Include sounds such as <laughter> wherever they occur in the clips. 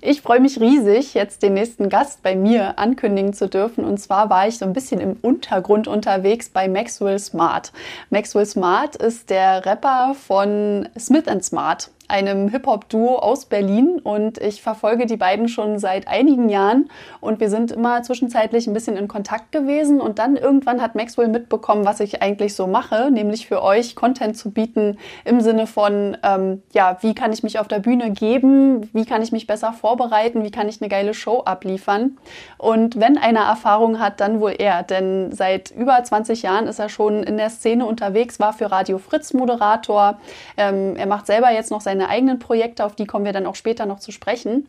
Ich freue mich riesig, jetzt den nächsten Gast bei mir ankündigen zu dürfen. Und zwar war ich so ein bisschen im Untergrund unterwegs bei Maxwell Smart. Maxwell Smart ist der Rapper von Smith Smart einem Hip-Hop-Duo aus Berlin und ich verfolge die beiden schon seit einigen Jahren und wir sind immer zwischenzeitlich ein bisschen in Kontakt gewesen und dann irgendwann hat Maxwell mitbekommen, was ich eigentlich so mache, nämlich für euch Content zu bieten im Sinne von, ähm, ja, wie kann ich mich auf der Bühne geben, wie kann ich mich besser vorbereiten, wie kann ich eine geile Show abliefern. Und wenn einer Erfahrung hat, dann wohl er, denn seit über 20 Jahren ist er schon in der Szene unterwegs, war für Radio Fritz Moderator, ähm, er macht selber jetzt noch sein seine eigenen Projekte, auf die kommen wir dann auch später noch zu sprechen.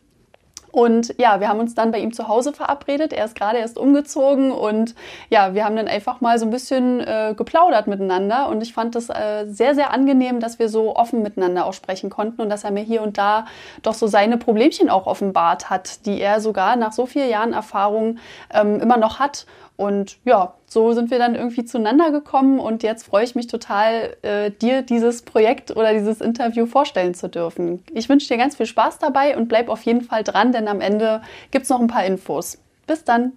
Und ja, wir haben uns dann bei ihm zu Hause verabredet. Er ist gerade erst umgezogen und ja, wir haben dann einfach mal so ein bisschen äh, geplaudert miteinander. Und ich fand es äh, sehr, sehr angenehm, dass wir so offen miteinander auch sprechen konnten und dass er mir hier und da doch so seine Problemchen auch offenbart hat, die er sogar nach so vielen Jahren Erfahrung ähm, immer noch hat. Und ja, so sind wir dann irgendwie zueinander gekommen und jetzt freue ich mich total, äh, dir dieses Projekt oder dieses Interview vorstellen zu dürfen. Ich wünsche dir ganz viel Spaß dabei und bleib auf jeden Fall dran, denn am Ende gibt es noch ein paar Infos. Bis dann.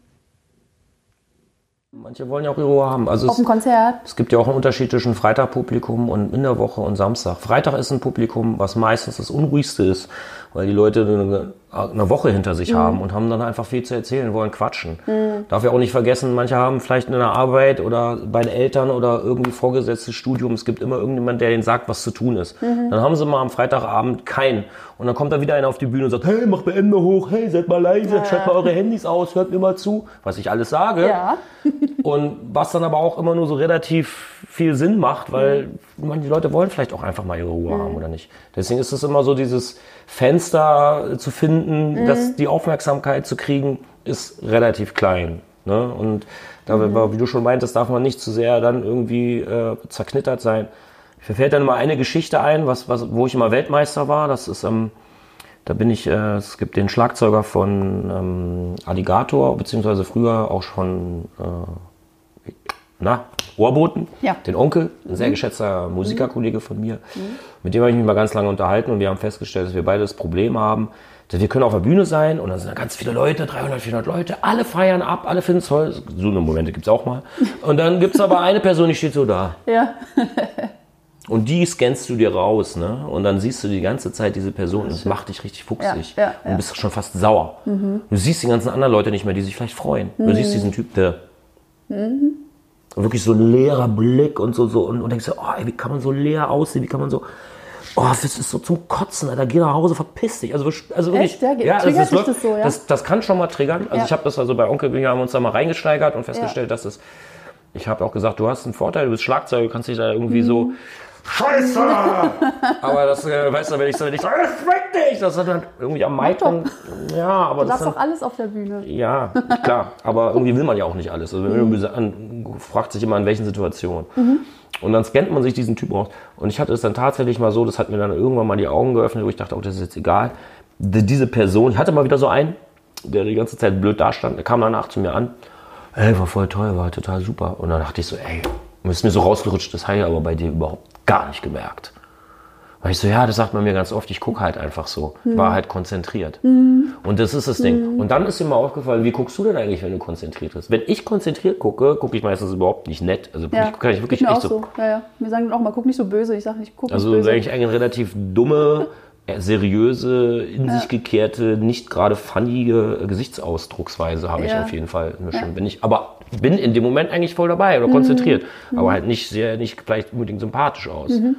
Manche wollen ja auch ihre Ruhe haben. Also Auf dem Konzert. Es gibt ja auch einen Unterschied zwischen Freitag-Publikum und in der Woche und Samstag. Freitag ist ein Publikum, was meistens das unruhigste ist, weil die Leute eine, Woche hinter sich mhm. haben und haben dann einfach viel zu erzählen, wollen quatschen. Mhm. Darf ja auch nicht vergessen, manche haben vielleicht in der Arbeit oder bei den Eltern oder irgendwie vorgesetztes Studium. Es gibt immer irgendjemand, der ihnen sagt, was zu tun ist. Mhm. Dann haben sie mal am Freitagabend keinen. Und dann kommt da wieder einer auf die Bühne und sagt, hey, macht mal Ende hoch, hey, seid mal leise, ja. schaltet mal eure Handys aus, hört mir mal zu, was ich alles sage. Ja. <laughs> und was dann aber auch immer nur so relativ viel Sinn macht, weil mhm. manche Leute wollen vielleicht auch einfach mal ihre Ruhe mhm. haben oder nicht. Deswegen ist es immer so dieses Fenster zu finden, mhm. dass die Aufmerksamkeit zu kriegen, ist relativ klein. Ne? Und da, mhm. wie du schon meintest, darf man nicht zu sehr dann irgendwie äh, zerknittert sein. Mir fällt dann mal eine Geschichte ein, was, was, wo ich immer Weltmeister war. Das ist, ähm, da bin ich, äh, es gibt den Schlagzeuger von ähm, Alligator, beziehungsweise früher auch schon äh, na, Ohrboten, ja. den Onkel, ein sehr mhm. geschätzter Musikerkollege von mir. Mhm. Mit dem habe ich mich mal ganz lange unterhalten und wir haben festgestellt, dass wir beide das Problem haben, wir können auf der Bühne sein und dann sind da ganz viele Leute, 300, 400 Leute, alle feiern ab, alle finden es toll. So eine Momente gibt es auch mal. Und dann gibt es aber eine Person, die steht so da. Ja. <laughs> Und die scannst du dir raus, ne? Und dann siehst du die ganze Zeit diese Person und das macht dich richtig fuchsig. Ja, ja, ja. Und bist schon fast sauer. Mhm. Du siehst die ganzen anderen Leute nicht mehr, die sich vielleicht freuen. Mhm. Du siehst diesen Typ, der mhm. wirklich so ein leerer Blick und so, so und, und denkst so, oh, ey, wie kann man so leer aussehen, wie kann man so, oh, das ist so zum Kotzen, Alter, geh nach Hause, verpiss dich. Also, also wirklich, Echt? Ja, ja, das, das, läuft, das, so, ja? Das, das, kann schon mal triggern. Also ich habe das also bei Onkel, wir haben uns da mal reingesteigert und festgestellt, dass es, ich habe auch gesagt, du hast einen Vorteil, du bist Schlagzeuger, du kannst dich da irgendwie mhm. so Scheiße! <laughs> aber das, äh, weißt du, wenn ich so, wenn ich so, fick dich! Das ist dann irgendwie am meisten. Ja, aber du das. Du doch alles auf der Bühne. Ja, klar. Aber <laughs> irgendwie will man ja auch nicht alles. Also, wenn mhm. man fragt sich immer, in welchen Situationen. Mhm. Und dann scannt man sich diesen Typ raus. Und ich hatte es dann tatsächlich mal so, das hat mir dann irgendwann mal die Augen geöffnet, wo ich dachte, oh, das ist jetzt egal. Diese Person, ich hatte mal wieder so einen, der die ganze Zeit blöd dastand, der kam danach zu mir an. Ey, war voll toll, war total super. Und dann dachte ich so, ey, ist mir so rausgerutscht, das habe ich aber bei dir überhaupt gar nicht gemerkt. Weil ich so, ja, das sagt man mir ganz oft, ich gucke halt einfach so. Mhm. War halt konzentriert. Mhm. Und das ist das Ding. Mhm. Und dann ist mir mal aufgefallen, wie guckst du denn eigentlich, wenn du konzentriert bist? Wenn ich konzentriert gucke, gucke ich meistens überhaupt nicht nett. Also ja, ich, kann ich wirklich nicht so. so. Ja, ja. Wir sagen auch mal, guck nicht so böse. Ich sage nicht, guck also, nicht böse. Also eigentlich eine relativ dumme, <laughs> äh, seriöse, in ja. sich gekehrte, nicht gerade funnige Gesichtsausdrucksweise habe ich auf jeden Fall. Ja. Bin ich, aber bin in dem Moment eigentlich voll dabei oder konzentriert, mhm. aber halt nicht sehr, nicht vielleicht unbedingt sympathisch aus. Mhm.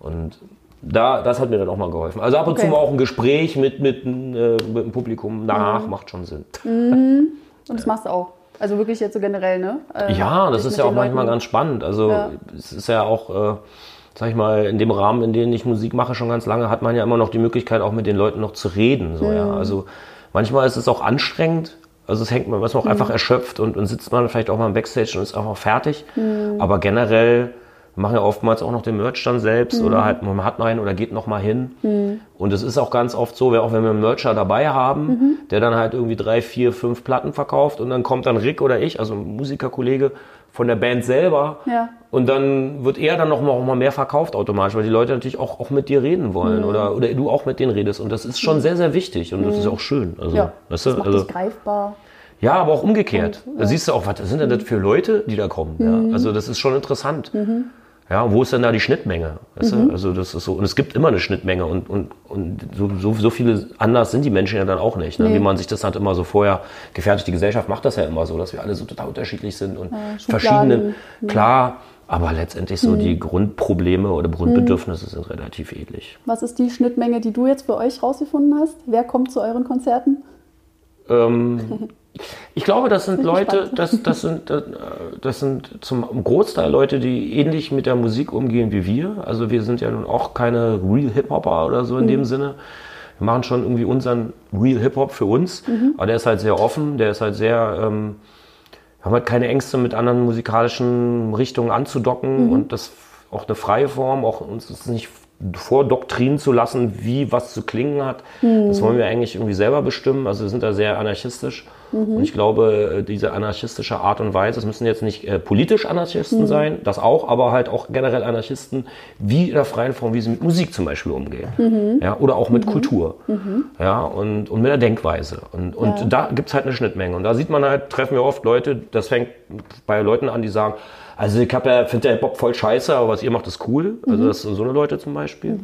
Und da, das hat mir dann auch mal geholfen. Also ab und okay. zu mal auch ein Gespräch mit, mit, äh, mit dem Publikum danach mhm. macht schon Sinn. Mhm. Und das machst du auch. Also wirklich jetzt so generell, ne? Äh, ja, das ist ja auch manchmal ganz spannend. Also ja. es ist ja auch, äh, sag ich mal, in dem Rahmen, in dem ich Musik mache schon ganz lange, hat man ja immer noch die Möglichkeit, auch mit den Leuten noch zu reden. So, ja. Mhm. Also manchmal ist es auch anstrengend, also es hängt man, man auch mhm. einfach erschöpft und, und sitzt man vielleicht auch mal im Backstage und ist einfach fertig. Mhm. Aber generell machen ja oftmals auch noch den Merch dann selbst mhm. oder halt man hat noch einen oder geht noch mal hin. Mhm. Und es ist auch ganz oft so, auch wenn wir einen Mercher dabei haben, mhm. der dann halt irgendwie drei, vier, fünf Platten verkauft und dann kommt dann Rick oder ich, also ein Musikerkollege, von der Band selber. Ja. Und dann wird eher dann noch mal, noch mal mehr verkauft automatisch, weil die Leute natürlich auch, auch mit dir reden wollen Mhm. oder, oder du auch mit denen redest. Und das ist schon sehr, sehr wichtig und das ist auch schön. Also, Ja, weißt das du, macht also, greifbar. ja, aber auch umgekehrt. Und, Da siehst du auch, was sind denn das für Leute, die da kommen? Mhm. Ja? Also das ist schon interessant. Ja, wo ist denn da die Schnittmenge? Mhm. Also das ist so, und es gibt immer eine Schnittmenge und, und, und so, so, so viele anders sind die Menschen ja dann auch nicht. Ne? Nee. Wie man sich das halt immer so vorher gefährdet. Die Gesellschaft macht das ja immer so, dass wir alle so total unterschiedlich sind und verschiedene, Schubladen. klar, aber letztendlich Mhm. so die Grundprobleme oder Grundbedürfnisse sind relativ ähnlich. Was ist die Schnittmenge, die du jetzt für euch rausgefunden hast? Wer kommt zu euren Konzerten? Ähm, <laughs> ich glaube, das sind Leute, das, das, sind, äh, das sind zum Großteil Leute, die ähnlich mit der Musik umgehen wie wir. Also wir sind ja nun auch keine Real Hip-Hopper oder so in Mhm. dem Sinne. Wir machen schon irgendwie unseren Real Hip-Hop für uns, Mhm. aber der ist halt sehr offen, der ist halt sehr, ähm, wir haben halt keine Ängste mit anderen musikalischen Richtungen anzudocken Mhm. und das auch eine freie Form, auch uns ist nicht vordoktrinen zu lassen, wie was zu klingen hat. Das wollen wir eigentlich irgendwie selber bestimmen. Also wir sind da sehr anarchistisch. Und ich glaube, äh, diese anarchistische Art und Weise, es müssen jetzt nicht äh, politisch Anarchisten sein, das auch, aber halt auch generell Anarchisten, wie in der freien Form, wie sie mit Musik zum Beispiel umgehen. Ja, oder auch mit Kultur. Ja, und, und mit der Denkweise. Und, und Ja. da gibt es halt eine Schnittmenge. Und da sieht man halt, treffen wir oft Leute, das fängt bei Leuten an, die sagen, also ich hab ja, finde der Hip-Hop voll scheiße, aber was ihr macht, ist cool. Also das sind so eine Leute zum Beispiel.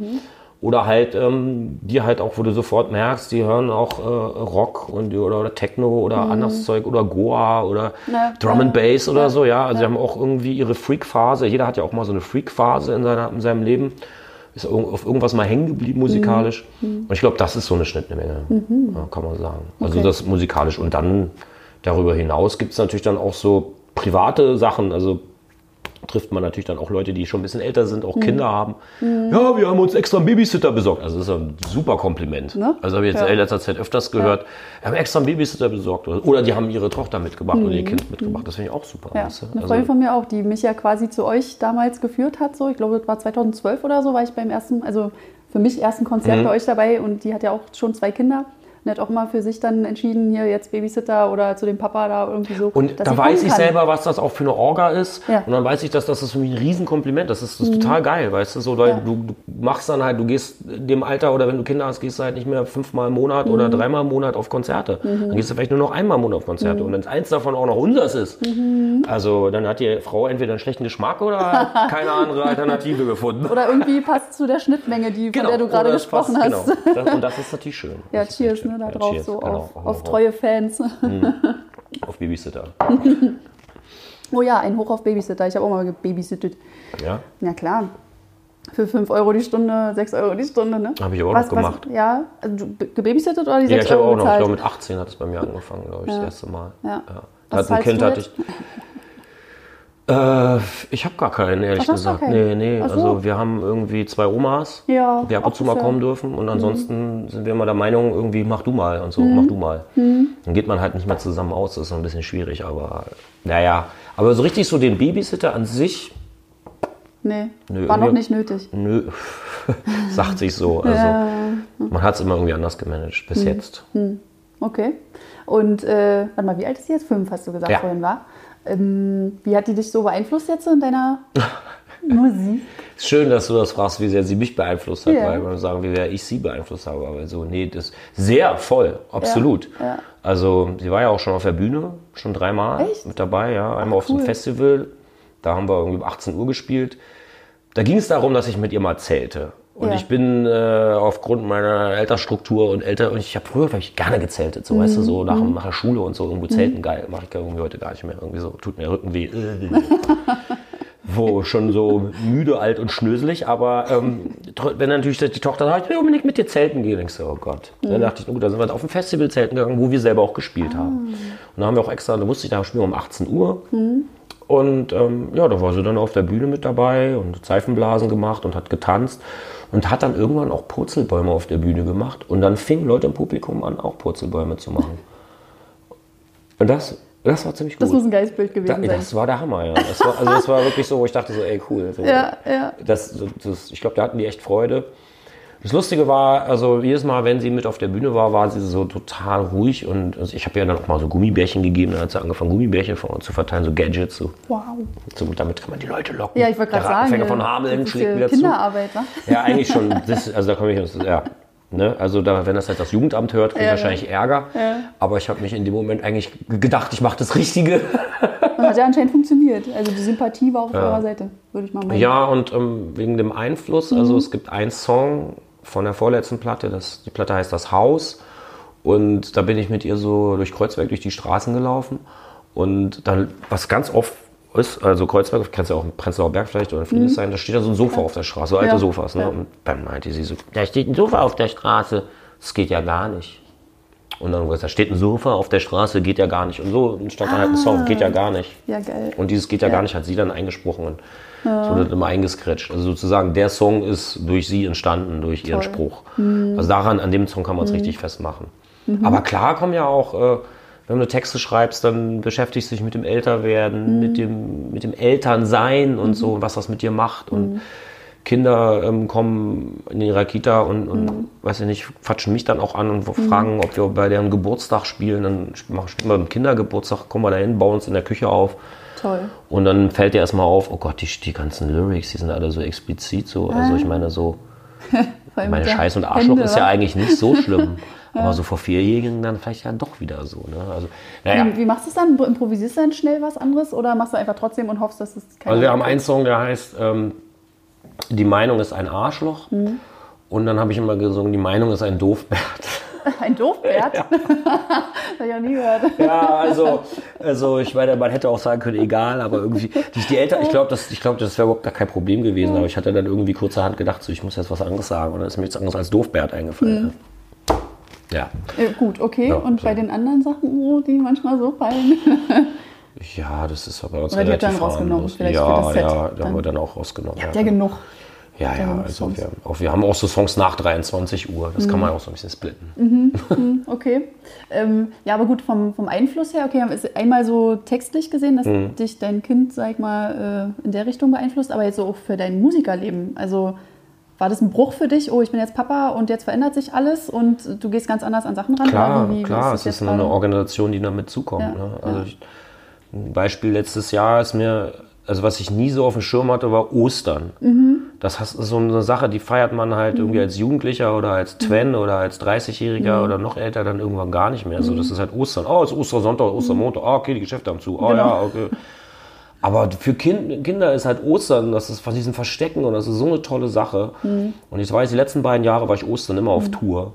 Oder halt, ähm, die halt auch, wo du sofort merkst, die hören auch äh, Rock und, oder, oder Techno oder anderes Zeug oder Goa oder Ja, Drum and ja, Bass oder ja, so, ja. Also ja. sie haben auch irgendwie ihre Freak-Phase. Jeder hat ja auch mal so eine Freak-Phase in, seiner, in seinem Leben. Ist auf irgendwas mal hängen geblieben musikalisch. Und ich glaube, das ist so eine Schnittmenge, ja, kann man sagen. Also Okay. das musikalisch. Und dann darüber hinaus gibt es natürlich dann auch so private Sachen. Also trifft man natürlich dann auch Leute, die schon ein bisschen älter sind, auch Mhm. Kinder haben. Ja, wir haben uns extra einen Babysitter besorgt. Also das ist ein super Kompliment. Ne? Also habe ich jetzt Ja. in letzter Zeit öfters gehört. Wir haben extra einen Babysitter besorgt. Oder, die haben ihre Tochter mitgebracht oder ihr Kind mitgebracht. Das finde ich auch super. Mhm. Ja, weißt du? eine Also, Freundin von mir auch, die mich ja quasi zu euch damals geführt hat. So, ich glaube, das war 2012 oder so, war ich beim ersten, also für mich ersten Konzert Mhm. bei euch dabei und die hat ja auch schon zwei Kinder. Hat auch mal für sich dann entschieden, hier jetzt Babysitter oder zu dem Papa da irgendwie so. Und da sie weiß ich selber, was das auch für eine Orga ist. Ja. Und dann weiß ich, dass das ist für mich ein Riesenkompliment. Das ist, das ist total geil, weißt du, so, weil Ja. du, du machst dann halt, du gehst dem Alter oder wenn du Kinder hast, gehst du halt nicht mehr fünfmal im Monat oder dreimal im Monat auf Konzerte. Dann gehst du vielleicht nur noch einmal im Monat auf Konzerte. Und wenn eins davon auch noch unseres ist, also dann hat die Frau entweder einen schlechten Geschmack oder <laughs> keine andere Alternative gefunden. Oder irgendwie passt zu der Schnittmenge, die, von der du gerade gesprochen passt, hast. Genau. Das, und das ist natürlich schön. Ja, cheers, richtig ne, da. Ja, drauf, cheers, so genau. auf, auf treue Fans. <laughs> Auf Babysitter. Oh ja, ein Hoch auf Babysitter. Ich habe auch mal gebabysittet. Ja. Ja klar. Für 5 Euro die Stunde, 6 Euro die Stunde, ne? Habe ich auch was, noch gemacht. Was, ja, also du gebabysittet oder die Ja, 6 ich habe Euro auch noch, ich glaube mit 18 hat es bei mir angefangen, glaube ich, Ja. das erste Mal. Ja. Da Was hat ein Kind hatte ich. <laughs> Äh, ich habe gar keinen, ehrlich Ach, gesagt. keinen? Nee, nee. So. Also wir haben irgendwie zwei Omas, Ja, die ab und zu mal ja- kommen dürfen. Und ansonsten Mhm. sind wir immer der Meinung, irgendwie mach du mal und so, mach du mal. Dann geht man halt nicht mehr zusammen aus, das ist ein bisschen schwierig, aber naja. Aber so richtig so den Babysitter an sich, Nee, Nö, war noch nicht nötig. nö, <laughs> sagt sich so. <laughs> Also man hat es immer irgendwie anders gemanagt, Mhm. bis jetzt. Okay. Und äh, warte mal, wie alt ist sie jetzt? Fünf, hast du gesagt Ja. vorhin, war? Ähm, wie hat die dich so beeinflusst jetzt in deiner <laughs> Musik? Ist schön, dass du das fragst, wie sehr sie mich beeinflusst hat, Ja. weil man sagen, wie sehr ich sie beeinflusst habe. Aber so, nee, das sehr voll, absolut. Ja, ja. Also sie war ja auch schon auf der Bühne, schon dreimal Echt? mit dabei, ja. Einmal auf so cool. einem Festival, da haben wir irgendwie um 18 Uhr gespielt. Da ging es darum, dass ich mit ihr mal zählte. Und Ja. ich bin äh, aufgrund meiner Altersstruktur und älter, und ich habe früher ich gerne gezeltet, so weißt du, so nach, nach der Schule und so irgendwo zelten, geil, mache ich irgendwie heute gar nicht mehr. Irgendwie so, tut mir Rücken weh. wo schon so müde, alt und schnöselig, aber ähm, wenn natürlich die Tochter sagt, ich will unbedingt mit dir zelten gehen, denkst du, oh Gott. Dann dachte ich, na gut, da sind wir auf ein Festival zelten gegangen, wo wir selber auch gespielt haben. Und da haben wir auch extra, da wusste ich, da spielen wir um 18 Uhr. Und ähm, ja, da war sie dann auf der Bühne mit dabei und Seifenblasen gemacht und hat getanzt und hat dann irgendwann auch Purzelbäume auf der Bühne gemacht. Und dann fingen Leute im Publikum an, auch Purzelbäume zu machen. Und das, das war ziemlich gut. Das muss ein geiles Bild Da, gewesen sein. das war der Hammer, ja. Das war, also das war wirklich so, wo ich dachte so, ey, cool. So, <laughs> Ja, ja. Das, das, ich glaube, da hatten die echt Freude. Das Lustige war, also jedes Mal, wenn sie mit auf der Bühne war, war sie so total ruhig und also ich habe ihr dann auch mal so Gummibärchen gegeben, dann hat sie angefangen, Gummibärchen zu verteilen, so Gadgets, so. Wow. so damit kann man die Leute locken. Ja, ich wollte gerade sagen. Rattenfänger ja, von Hameln das schlägt ja wieder zu. Kinderarbeit, ne? Ja, eigentlich schon. Das, also da komme ich, ja. Ne? Also da, wenn das halt das Jugendamt hört, kriege ich Ja, wahrscheinlich Ärger. Ja. Aber ich habe mich in dem Moment eigentlich gedacht, ich mache das Richtige. Hat ja anscheinend funktioniert. Also die Sympathie war auf eurer Seite, würde ich mal meinen. Ja, und ähm, wegen dem Einfluss, also es gibt einen Song von der vorletzten Platte, das, die Platte heißt Das Haus. Und da bin ich mit ihr so durch Kreuzberg, durch die Straßen gelaufen. Und dann, was ganz oft ist, also Kreuzberg, kennst du ja auch in Prenzlauer Berg vielleicht oder in Friedrichshain, da steht da so ein Sofa auf der Straße, so alte Ja. Sofas. Ne? Ja. Und dann meinte sie so, da steht ein Sofa auf der Straße. Das geht ja gar nicht. Und dann gesagt, da steht ein Sofa auf der Straße, geht ja gar nicht. Und so entstand dann halt ein Song, geht ja gar nicht. Ja, geil. Und dieses geht ja, gar nicht, hat sie dann eingesprochen und es wurde dann immer eingescratcht. Also sozusagen der Song ist durch sie entstanden, durch ihren Toll. Spruch. Also daran, an dem Song kann man es richtig festmachen. Aber klar kommen ja auch, äh, wenn du Texte schreibst, dann beschäftigst du dich mit dem Älterwerden, mit, dem, mit dem Elternsein und so, was das mit dir macht. Und Kinder ähm, kommen in ihrer Kita und, und weiß ich nicht, quatschen mich dann auch an und fragen, ob wir bei deren Geburtstag spielen. Dann machen spielen wir beim Kindergeburtstag, kommen wir da hin, bauen uns in der Küche auf. Toll. Und dann fällt dir erstmal auf, oh Gott, die, die ganzen Lyrics, die sind alle so explizit so. Also ich meine so, <laughs> meine Scheiß und Arschloch Hände, ist ja eigentlich nicht so schlimm. <laughs> Aber so vor Vierjährigen dann vielleicht ja doch wieder so. Ne? Also, naja. Wie, wie machst du es dann? Improvisierst du dann schnell was anderes oder machst du einfach trotzdem und hoffst, dass es keiner Also wir haben einen Song, der heißt ähm, Die Meinung ist ein Arschloch. Mhm. Und dann habe ich immer gesungen, die Meinung ist ein Doofbert. <laughs> <laughs> Ein Doofbert? Ja. <laughs> Hab ich auch nie gehört. Ja, also, also ich meine, man hätte auch sagen können, egal, aber irgendwie, die, die Eltern, ich glaube, das, ich glaub, das wäre überhaupt gar kein Problem gewesen, aber ich hatte dann irgendwie kurzerhand gedacht, so, ich muss jetzt was anderes sagen und dann ist mir nichts anderes als Doofbert eingefallen. Ja. Äh, gut, okay. Ja, und so. bei den anderen Sachen, oh, die manchmal so fallen? <laughs> Ja, das ist aber bei uns Oder die habt ihr relativ dann rausgenommen, vielleicht für Ja, das Set ja, da haben wir dann auch rausgenommen. Ja, Ja, genug. Ja, ja also wir, auch, wir haben auch so Songs nach 23 Uhr, das kann man auch so ein bisschen splitten. Okay. Ähm, ja, aber gut, vom, vom Einfluss her, okay, ist einmal so textlich gesehen, dass Mhm. dich dein Kind, sag ich mal, äh, in der Richtung beeinflusst, aber jetzt so auch für dein Musikerleben. Also war das ein Bruch für dich? Oh, ich bin jetzt Papa und jetzt verändert sich alles und du gehst ganz anders an Sachen ran? Klar, wie- wie klar, es ist eine gerade? Organisation, die damit zukommt. Ja, ne? Also ja. ich, ein Beispiel letztes Jahr ist mir, also was ich nie so auf dem Schirm hatte, war Ostern. Mhm. Das ist so eine Sache, die feiert man halt irgendwie als Jugendlicher oder als Mhm. Twen oder als 30-Jähriger oder noch älter dann irgendwann gar nicht mehr. So, das ist halt Ostern. Oh, es ist Ostersonntag, Ostermontag. Ah, okay, die Geschäfte haben zu. Oh Genau. ja, okay. Aber für kind, Kinder ist halt Ostern, das ist von diesen Verstecken und das ist so eine tolle Sache. Mhm. Und ich weiß, die letzten beiden Jahre war ich Ostern immer auf Tour.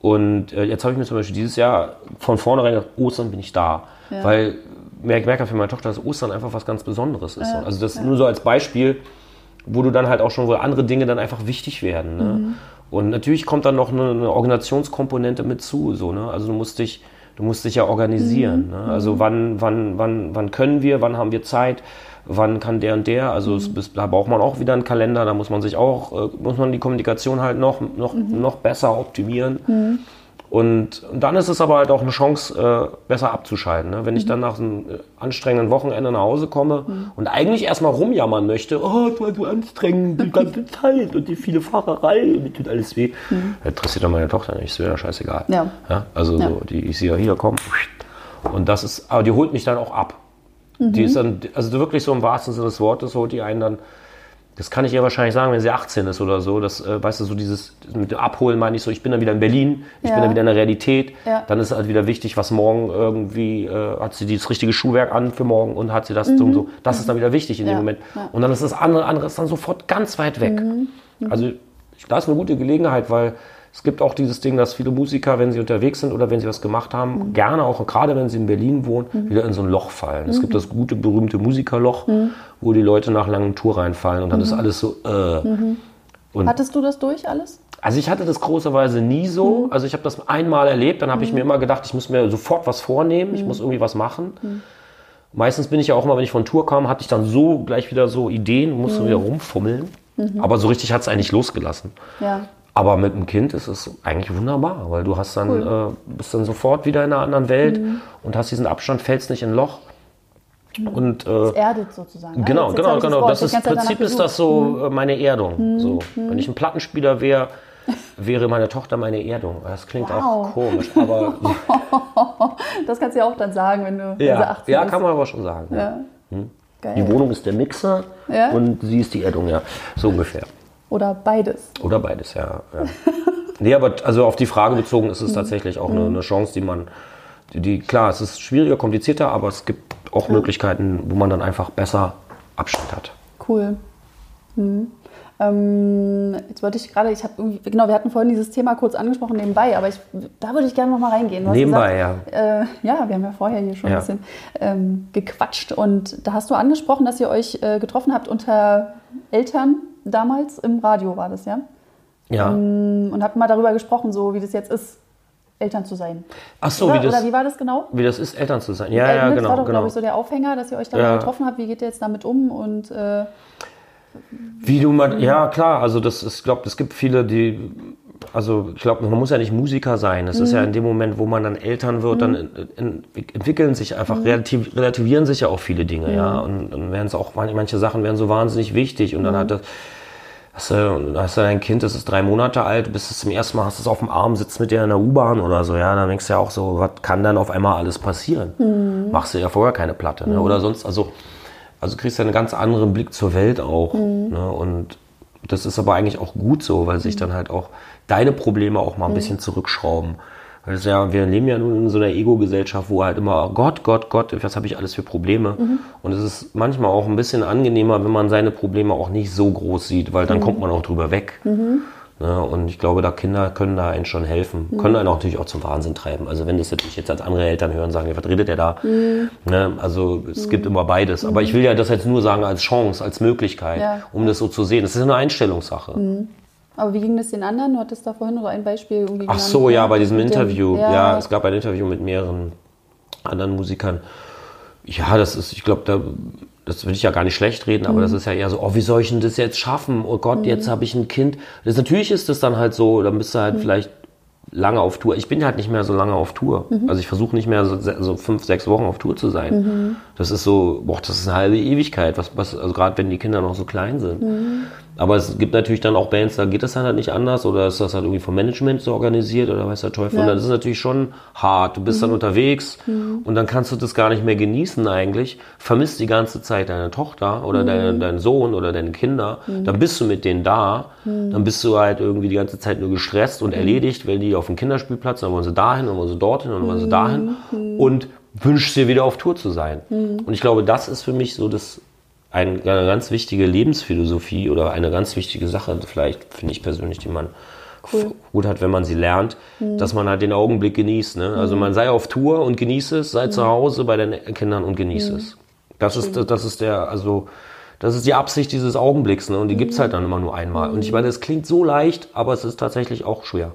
Und äh, jetzt habe ich mir zum Beispiel dieses Jahr von vornherein gedacht, Ostern bin ich da. Ja. Weil ich merke für meine Tochter, dass Ostern einfach was ganz Besonderes ist. Also das nur so als Beispiel, wo du dann halt auch schon, wo andere Dinge dann einfach wichtig werden. Ne? Mhm. Und natürlich kommt dann noch eine, eine Organisationskomponente mit zu. So, ne? Also du musst dich, du musst dich ja organisieren. Ne? Also wann, wann, wann, wann können wir, wann haben wir Zeit, wann kann der und der. Also es, bis- da braucht man auch wieder einen Kalender, da muss man sich auch, äh, muss man die Kommunikation halt noch, noch, noch besser optimieren. Und, und dann ist es aber halt auch eine Chance, äh, besser abzuschalten. Ne? Wenn ich dann nach einem äh, anstrengenden Wochenende nach Hause komme und eigentlich erstmal rumjammern möchte, oh, es war so anstrengend die ganze <laughs> Zeit und die viele Fahrerei und mir tut alles weh. Das interessiert doch meine Tochter nicht, ist mir ja scheißegal. Ja. also Ja. So, die, ich sehe ja hier, komm. Und das ist, aber die holt mich dann auch ab. Die ist dann, also wirklich so im wahrsten Sinne des Wortes, holt die einen dann, das kann ich ihr wahrscheinlich sagen, wenn sie 18 ist oder so. Das, äh, weißt du, so dieses mit dem Abholen meine ich so, ich bin dann wieder in Berlin, ich Ja. bin dann wieder in der Realität. Ja. Dann ist halt wieder wichtig, was morgen irgendwie, äh, hat sie das richtige Schuhwerk an für morgen und hat sie das so und so. Das ist dann wieder wichtig in Mhm. Ja. dem Moment. Mhm. Und dann ist das andere, andere ist dann sofort ganz weit weg. Also ich- da ist eine gute Gelegenheit, weil es gibt auch dieses Ding, dass viele Musiker, wenn sie unterwegs sind oder wenn sie was gemacht haben, Mhm. gerne auch, gerade wenn sie in Berlin wohnen, wieder in so ein Loch fallen. Es gibt das gute, berühmte Musikerloch, Mhm. wo die Leute nach langen Tour reinfallen und dann ist alles so, äh. Hattest du das durch alles? also ich hatte das großerweise nie so. Mhm. Also ich habe das einmal erlebt, dann habe ich mir immer gedacht, ich muss mir sofort was vornehmen, Mhm. ich muss irgendwie was machen. Meistens bin ich ja auch immer, wenn ich von Tour kam, hatte ich dann so gleich wieder so Ideen, musste Mhm. wieder rumfummeln. Aber so richtig hat es eigentlich losgelassen. Ja. Aber mit dem Kind ist es eigentlich wunderbar, weil du hast dann, Cool. äh, bist dann sofort wieder in einer anderen Welt und hast diesen Abstand, fällst nicht in ein Loch. Und äh, Erdet sozusagen. Genau, genau, genau. Wort. Das ist ja Prinzip ist das so äh, meine Erdung. So, wenn ich ein Plattenspieler wäre, wäre meine Tochter meine Erdung. Das klingt Wow. auch komisch, aber <laughs> Das kannst du ja auch dann sagen, wenn du ja, 18 ja bist. kann man aber schon sagen. Ja. Die Geil. Wohnung ist der Mixer Ja. und sie ist die Erdung, ja. So ungefähr. Oder beides. Oder beides, ja. ja. <laughs> nee, aber also auf die Frage bezogen Mhm. ist es tatsächlich auch eine, eine Chance, die man, die, die, klar, es ist schwieriger, komplizierter, aber es gibt auch Möglichkeiten, wo man dann einfach besser Abstand hat. Cool. Mhm. Ähm, jetzt wollte ich gerade, ich habe irgendwie, genau, wir hatten vorhin dieses Thema kurz angesprochen nebenbei, aber ich, da würde ich gerne noch mal reingehen. Du Nebenbei, gesagt, Äh, ja, wir haben ja vorher hier schon Ja. ein bisschen ähm, gequatscht und da hast du angesprochen, dass ihr euch äh, getroffen habt unter Eltern damals im Radio war das, ja? Ja. Ähm, Und habt mal darüber gesprochen, so wie das jetzt ist, Eltern zu sein. Ach so, oder, wie das, oder wie war das genau? wie das ist, Eltern zu sein. Ja, Äh, ja, das genau. war doch, genau. glaube ich, so der Aufhänger, dass ihr euch da Ja. getroffen habt. Wie geht ihr jetzt damit um? Und äh, Wie du mal, ja klar, also das ist, glaube es gibt viele, die, also ich glaube, man muss ja nicht Musiker sein. Es ist ja in dem Moment, wo man dann Eltern wird, dann in, in, entwickeln sich einfach, relativ, relativieren sich ja auch viele Dinge, ja. Und dann werden es auch, manche Sachen werden so wahnsinnig wichtig und dann hat das, hast du, hast du dein Kind, das ist drei Monate alt, bist es zum ersten Mal, hast es auf dem Arm, sitzt mit dir in der U-Bahn oder so, ja, dann denkst du ja auch so, was kann dann auf einmal alles passieren? Machst du ja vorher keine Platte, ne? Oder sonst, also, also kriegst du einen ganz anderen Blick zur Welt auch. Ne? Und das ist aber eigentlich auch gut so, weil sich dann halt auch deine Probleme auch mal ein bisschen zurückschrauben. Das ja, wir leben ja nun in so einer Ego-Gesellschaft, wo halt immer Gott, Gott, Gott, was habe ich alles für Probleme? Und es ist manchmal auch ein bisschen angenehmer, wenn man seine Probleme auch nicht so groß sieht, weil dann kommt man auch drüber weg. Ne? Und ich glaube, da Kinder können da einen schon helfen, können einen auch natürlich auch zum Wahnsinn treiben. Also wenn das natürlich jetzt als andere Eltern hören, sagen, ja, was redet der da? Ne? Also es gibt immer beides. Aber ich will ja das jetzt nur sagen als Chance, als Möglichkeit, Ja. um das so zu sehen. Das ist eine Einstellungssache. Aber wie ging das den anderen? Du hattest da vorhin so ein Beispiel irgendwie Ach genannt, so, ja, bei diesem Mit dem- Interview. ja, Ja. es gab ein Interview mit mehreren anderen Musikern. Ja, das ist, ich glaube, da, das will ich ja gar nicht schlecht reden, aber Mhm. das ist ja eher so, oh, wie soll ich denn das jetzt schaffen? Oh Gott, jetzt habe ich ein Kind. Das, natürlich ist das dann halt so, dann bist du Mhm. halt vielleicht lange auf Tour. Ich bin halt nicht mehr so lange auf Tour. Mhm. Also ich versuche nicht mehr so, so fünf, sechs Wochen auf Tour zu sein. Das ist so, boah, das ist eine halbe Ewigkeit, was, was, also gerade wenn die Kinder noch so klein sind. Mhm. Aber es gibt natürlich dann auch Bands, da geht das dann halt nicht anders oder ist das halt irgendwie vom Management so organisiert oder weiß der Teufel. Ja. Und das ist natürlich schon hart. Du bist dann unterwegs und dann kannst du das gar nicht mehr genießen eigentlich. Vermisst die ganze Zeit deine Tochter oder deine, deinen Sohn oder deine Kinder. Dann bist du mit denen da. Dann bist du halt irgendwie die ganze Zeit nur gestresst und erledigt, wenn die auf dem Kinderspielplatz, dann wollen sie dahin, dann wollen sie dorthin, dann wollen sie dahin und wünschst dir wieder auf Tour zu sein. Und ich glaube, das ist für mich so das eine ganz wichtige Lebensphilosophie oder eine ganz wichtige Sache, vielleicht finde ich persönlich, die man Cool. gut hat, wenn man sie lernt, dass man halt den Augenblick genießt. Ne? Also man sei auf Tour und genieße es, sei zu Hause bei den Kindern und genieße es. Das ist, das ist der, also das ist die Absicht dieses Augenblicks, ne? Und die gibt's halt dann immer nur einmal. Und ich meine, es klingt so leicht, aber es ist tatsächlich auch schwer.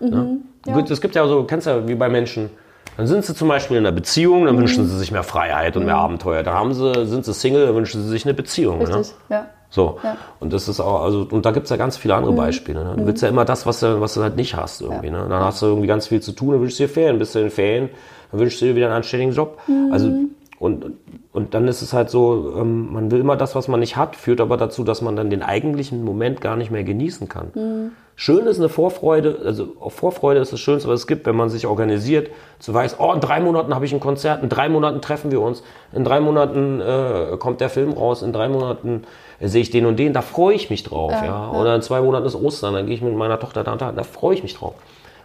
Ne? Ja. Es gibt ja so, kennst ja wie bei Menschen, dann sind sie zum Beispiel in einer Beziehung, dann wünschen sie sich mehr Freiheit und mehr Abenteuer. Dann haben sie, sind sie Single, dann wünschen sie sich eine Beziehung. Ne? Richtig, ja. So. Ja. Und das ist auch, also, und da gibt's ja ganz viele andere Beispiele. Ne? Du willst ja immer das, was du, was du halt nicht hast irgendwie. Ne? Dann hast du irgendwie ganz viel zu tun, dann wünschst du dir Ferien, bist du in den Ferien, dann wünschst du dir wieder einen anständigen Job. Also, und, und dann ist es halt so, ähm, man will immer das, was man nicht hat, führt aber dazu, dass man dann den eigentlichen Moment gar nicht mehr genießen kann. Schön ist eine Vorfreude, also auch Vorfreude ist das Schönste, was es gibt, wenn man sich organisiert, zu weiß, oh, in drei Monaten habe ich ein Konzert, in drei Monaten treffen wir uns, in drei Monaten äh, kommt der Film raus, in drei Monaten äh, sehe ich den und den, da freue ich mich drauf, ja, Ja, Oder in zwei Monaten ist Ostern, dann gehe ich mit meiner Tochter da und da, da freue ich mich drauf.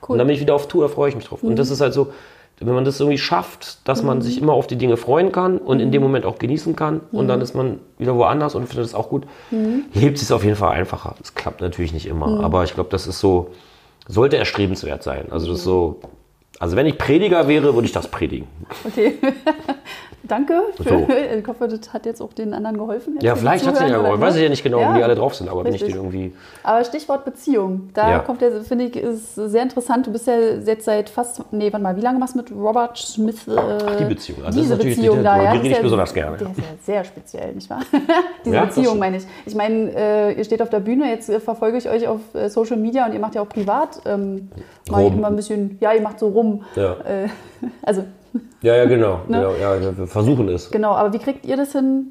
Cool. Und dann bin ich wieder auf Tour, da freue ich mich drauf. Und das ist halt so, wenn man das irgendwie schafft, dass man sich immer auf die Dinge freuen kann und in dem Moment auch genießen kann und dann ist man wieder woanders und findet es auch gut, lebt sich auf jeden Fall einfacher. Das klappt natürlich nicht immer, aber ich glaube, das ist so, sollte erstrebenswert sein. Also das so, also wenn ich Prediger wäre, würde ich das predigen. Okay. <laughs> Danke. So. <laughs> Ich hoffe, das hat jetzt auch den anderen geholfen. Ja, die vielleicht hat es ja geholfen. Weiß ich ja nicht genau, Ja. wie die alle drauf sind, aber wenn ich Richtig. den irgendwie. Aber Stichwort Beziehung, da Ja. kommt der, finde ich, ist sehr interessant. Du bist ja jetzt seit fast, nee, warte mal, wie lange machst du mit Robert Smith? Äh, Ach, die Beziehung. Also diese Beziehung die- da, die ja. rede das ich ist besonders gerne, Der ja. ist ja sehr speziell, nicht wahr? <laughs> diese Ja, Beziehung meine ich. Ich meine, äh, ihr steht auf der Bühne, jetzt äh, verfolge ich euch auf äh, Social Media und ihr macht ja auch privat ähm, mal immer ein bisschen, ja, ihr macht so rum. Ja, Äh, <laughs> also ja, ja genau. Ne? Ja, ja, wir versuchen es. Genau, aber wie kriegt ihr das hin?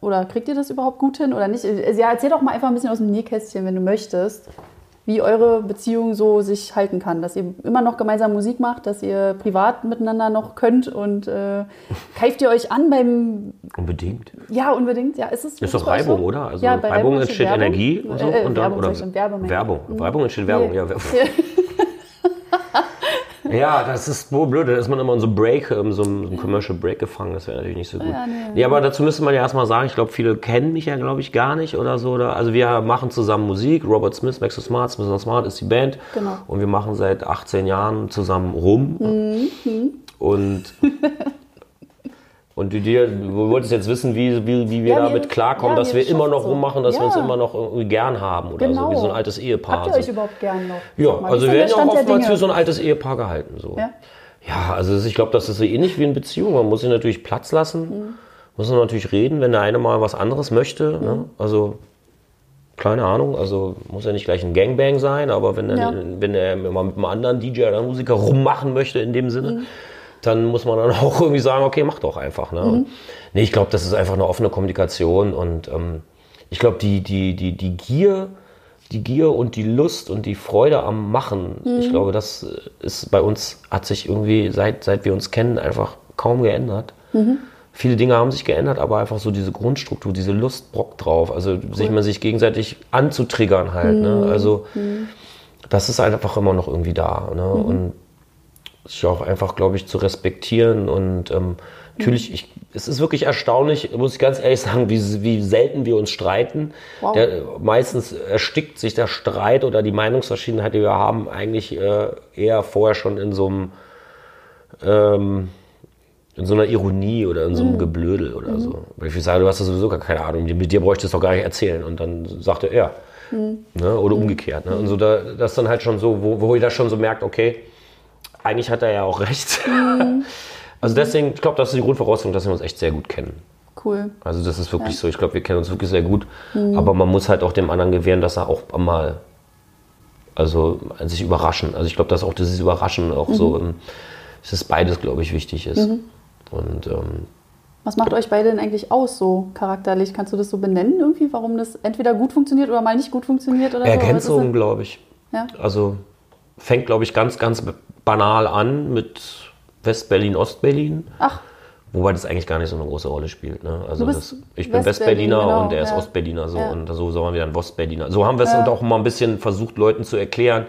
Oder kriegt ihr das überhaupt gut hin oder nicht? Ja, erzähl doch mal einfach ein bisschen aus dem Nähkästchen, wenn du möchtest. wie eure Beziehung so sich halten kann. Dass ihr immer noch gemeinsam Musik macht, dass ihr privat miteinander noch könnt und äh, <laughs> keift ihr euch an beim. Unbedingt. Ja, unbedingt. Ja, ist es Ist doch Reibung, so? oder? Also ja, Reibung, Reibung entsteht Werbung. Energie und so. Äh, und dann, Werbung, oder Werbung. Werbung. Reibung entsteht Werbung, nee. ja. <laughs> <laughs> Ja, das ist so blöd. Da ist man immer in so einem Break, in so einem, Commercial Break gefangen. Das wäre natürlich nicht so gut. Ja, nee, nee, aber dazu müsste man ja erstmal sagen, ich glaube, viele kennen mich ja, glaube ich, gar nicht oder so. Also wir machen zusammen Musik. Robert Smith, Max Smart, Smith Smart ist die Band. Genau. Und wir machen seit 18 Jahren zusammen rum. Mhm. Und <laughs> Und du, dir, du wolltest jetzt wissen, wie, wie, wie wir ja, damit klarkommen, ja, dass wir immer noch so. rummachen, dass ja. wir uns immer noch irgendwie gern haben oder genau. so, wie so ein altes Ehepaar. Habt ihr euch überhaupt gern noch? Ja, also wir werden auch oftmals für so ein altes Ehepaar gehalten. So. Ja? also ich glaube, das ist so ähnlich wie in Beziehung. Man muss sich natürlich Platz lassen, mhm. muss natürlich reden, wenn der eine mal was anderes möchte. Ne? Mhm. Ne? Also keine Ahnung, also muss ja nicht gleich ein Gangbang sein, aber wenn, ja. er, wenn er mal mit einem anderen DJ oder Musiker rummachen möchte in dem Sinne, mhm dann muss man dann <laughs> auch irgendwie sagen, okay, mach doch einfach. Ne? Mhm. nee, ich glaube, das ist einfach eine offene Kommunikation und ähm, ich glaube, die, die, die, die Gier, die Gier und die Lust und die Freude am Machen, mhm. ich glaube, das ist bei uns, hat sich irgendwie, seit, seit wir uns kennen, einfach kaum geändert. Mhm. Viele Dinge haben sich geändert, aber einfach so diese Grundstruktur, diese Lust Bock drauf, also cool. sich man sich gegenseitig anzutriggern halt. Ne? Mhm. Also mhm. das ist einfach immer noch irgendwie da. Ne? Mhm. Und sich auch einfach, glaube ich, zu respektieren. Und ähm, natürlich, ich, es ist wirklich erstaunlich, muss ich ganz ehrlich sagen, wie, wie selten wir uns streiten. Wow. Der, meistens erstickt sich der Streit oder die Meinungsverschiedenheit, die wir haben, eigentlich äh, eher vorher schon in so einem ähm, in so einer Ironie oder in so einem mhm. Geblödel oder mhm. so. Weil ich sage, du hast sowieso gar keine Ahnung, mit dir bräuchte ich es doch gar nicht erzählen. Und dann sagte er. Mhm. Ne? Oder mhm. umgekehrt. Ne? Und so da, das dann halt schon so, wo, wo ihr das schon so merkt, okay, eigentlich hat er ja auch recht. Mhm. <laughs> Also deswegen, ich glaube, das ist die Grundvoraussetzung, dass wir uns echt sehr gut kennen. Cool. Also das ist wirklich ja. so. Ich glaube, wir kennen uns wirklich sehr gut. Mhm. Aber man muss halt auch dem anderen gewähren, dass er auch mal also sich überraschen. Also ich glaube, dass auch dieses Überraschen auch mhm. so, dass es beides, glaube ich, wichtig ist. Mhm. Und ähm, was macht euch beide denn eigentlich aus, so charakterlich? Kannst du das so benennen irgendwie, warum das entweder gut funktioniert oder mal nicht gut funktioniert? Oder Ergänzung, so? glaube ich. Ja? Also fängt, glaube ich, ganz, ganz banal an mit West-Berlin, Ost-Berlin. Ach. Wobei das eigentlich gar nicht so eine große Rolle spielt. Ne? Also das, ich bin Westberliner genau, und er ist ja. Ostberliner so ja. und so sollen wir dann Westberliner. So haben wir es ja. auch mal ein bisschen versucht, Leuten zu erklären,